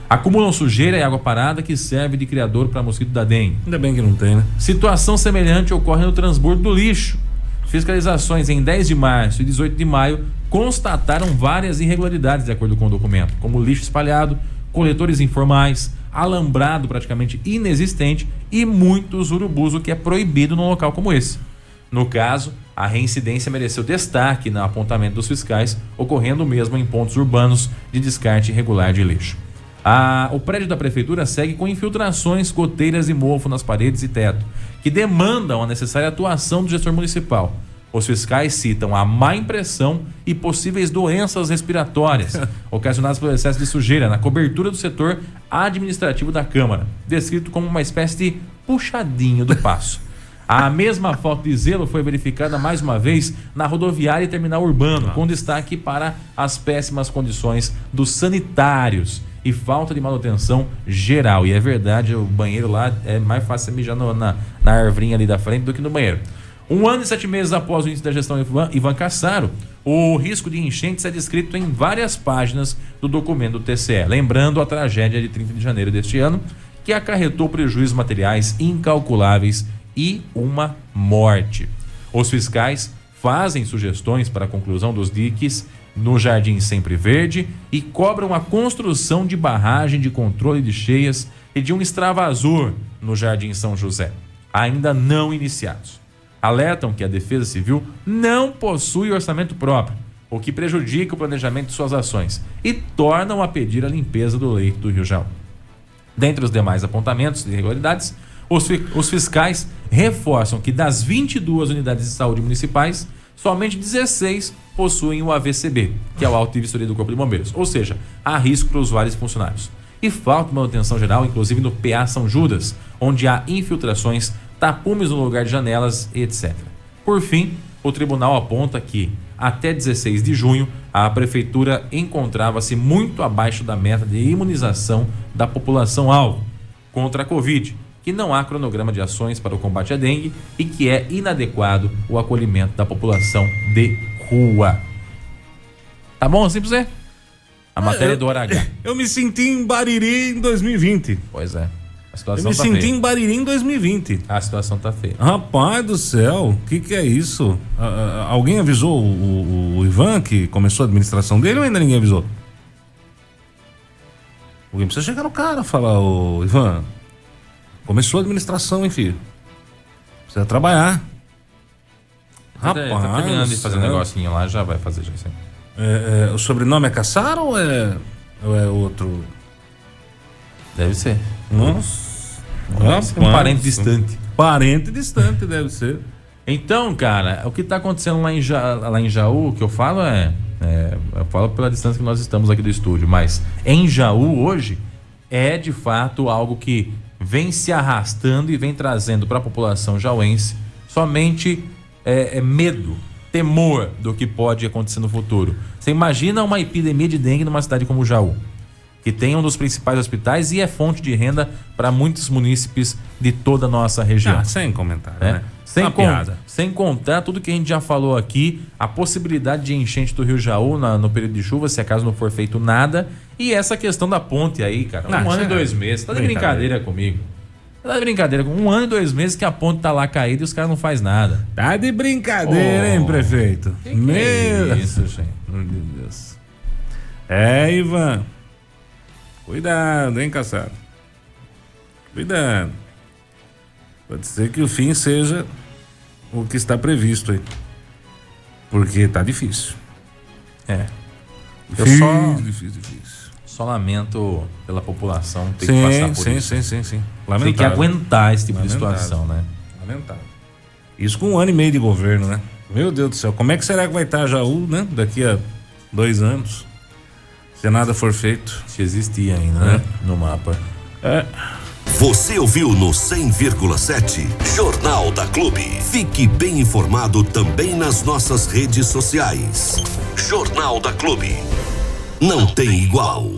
Acumulam sujeira e água parada que serve de criador para mosquito da dengue. Ainda bem que não tem, né? Situação semelhante ocorre no transbordo do lixo. Fiscalizações em 10 de março e 18 de maio constataram várias irregularidades, de acordo com o documento, como lixo espalhado, coletores informais, alambrado praticamente inexistente e muitos urubus, o que é proibido num local como esse. No caso, a reincidência mereceu destaque no apontamento dos fiscais, ocorrendo mesmo em pontos urbanos de descarte irregular de lixo. A- o prédio da prefeitura segue com infiltrações, goteiras e mofo nas paredes e teto, que demandam a necessária atuação do gestor municipal. Os fiscais citam a má impressão e possíveis doenças respiratórias ocasionadas pelo excesso de sujeira na cobertura do setor administrativo da Câmara, descrito como uma espécie de puxadinho do passo. A mesma falta de zelo foi verificada mais uma vez na rodoviária e terminal urbano, com destaque para as péssimas condições dos sanitários e falta de manutenção geral. E é verdade, o banheiro lá é mais fácil mijar no- na, na arvrinha ali da frente do que no banheiro. Um ano e sete meses após o início da gestão Ivan, Ivan Cassaro, o risco de enchentes é descrito em várias páginas do documento do TCE. Lembrando a tragédia de 30 de janeiro deste ano, que acarretou prejuízos materiais incalculáveis e uma morte. Os fiscais fazem sugestões para a conclusão dos diques no Jardim Sempre Verde e cobram a construção de barragem de controle de cheias e de um extravasor no Jardim São José, ainda não iniciados. Alertam que a Defesa Civil não possui orçamento próprio, o que prejudica o planejamento de suas ações e tornam a pedir a limpeza do leito do Rio Jaú. Dentre os demais apontamentos de irregularidades, os, os fiscais reforçam que das 22 unidades de saúde municipais, somente 16 possuem o AVCB, que é o Auto e Vistoria do Corpo de Bombeiros, ou seja, há risco para usuários e funcionários. E falta manutenção geral, inclusive no PA São Judas, onde há infiltrações tapumes no lugar de janelas, etc. Por fim, o tribunal aponta que, até 16 de junho, a prefeitura encontrava-se muito abaixo da meta de imunização da população-alvo contra a Covid, que não há cronograma de ações para o combate à dengue e que é inadequado o acolhimento da população de rua. Tá bom assim pra você? A matéria é do hora H. Eu me senti em Bariri em 2020. Pois é. A situação Eu me tá senti feia. em Bariri em 2020. A situação tá feia. Rapaz do céu, o que, que é isso? Ah, ah, alguém avisou o, o- o Ivan que começou a administração dele ou ainda ninguém avisou? Alguém precisa chegar no cara e falar, ô Ivan, começou a administração, hein, filho? Precisa trabalhar. Rapaz, tá terminando de fazer um negocinho lá, já vai fazer já. É, é, o sobrenome é Caçaro ou é, ou é outro? Deve ser. Nossa. Ser um parente distante. Parente distante, deve ser. Então, cara, o que está acontecendo lá em, ja, lá em Jaú, o que eu falo é, é, Eu falo pela distância que nós estamos aqui do estúdio, mas em Jaú hoje é de fato algo que vem se arrastando e vem trazendo para a população jauense somente é, é medo, temor do que pode acontecer no futuro. Você imagina uma epidemia de dengue numa cidade como Jaú, que tem um dos principais hospitais e é fonte de renda para muitos munícipes de toda a nossa região. Ah, sem comentário, né? né? Sem, con- piada. sem contar tudo que a gente já falou aqui, a possibilidade de enchente do Rio Jaú na- no período de chuva, se acaso não for feito nada, e essa questão da ponte aí, cara. Um Ah, ano e é dois meses. Tá de brincadeira. brincadeira comigo. Tá de brincadeira. Um ano e dois meses que a ponte tá lá caída e os caras não faz nada. Tá de brincadeira, hein, Oh, prefeito? que que é Meu isso, gente? Meu Deus. É, Ivan. Cuidado, hein, caçado. Cuidado. Pode ser que o fim seja o que está previsto aí. Porque tá difícil. É. Difícil, só, difícil, difícil. só lamento pela população ter que Sim, passar por sim, isso. sim, sim, sim. Tem que Lamentável. aguentar esse tipo de Lamentável. situação, né? Lamentável. Isso com um ano e meio de governo, né? Meu Deus do céu, como é que será que vai estar Jaú, né? Daqui a dois anos. Se nada for feito. Se existia ainda, né? No mapa. Você ouviu no 100,7 Jornal da Clube. Fique bem informado também nas nossas redes sociais. Jornal da Clube. Não tem igual.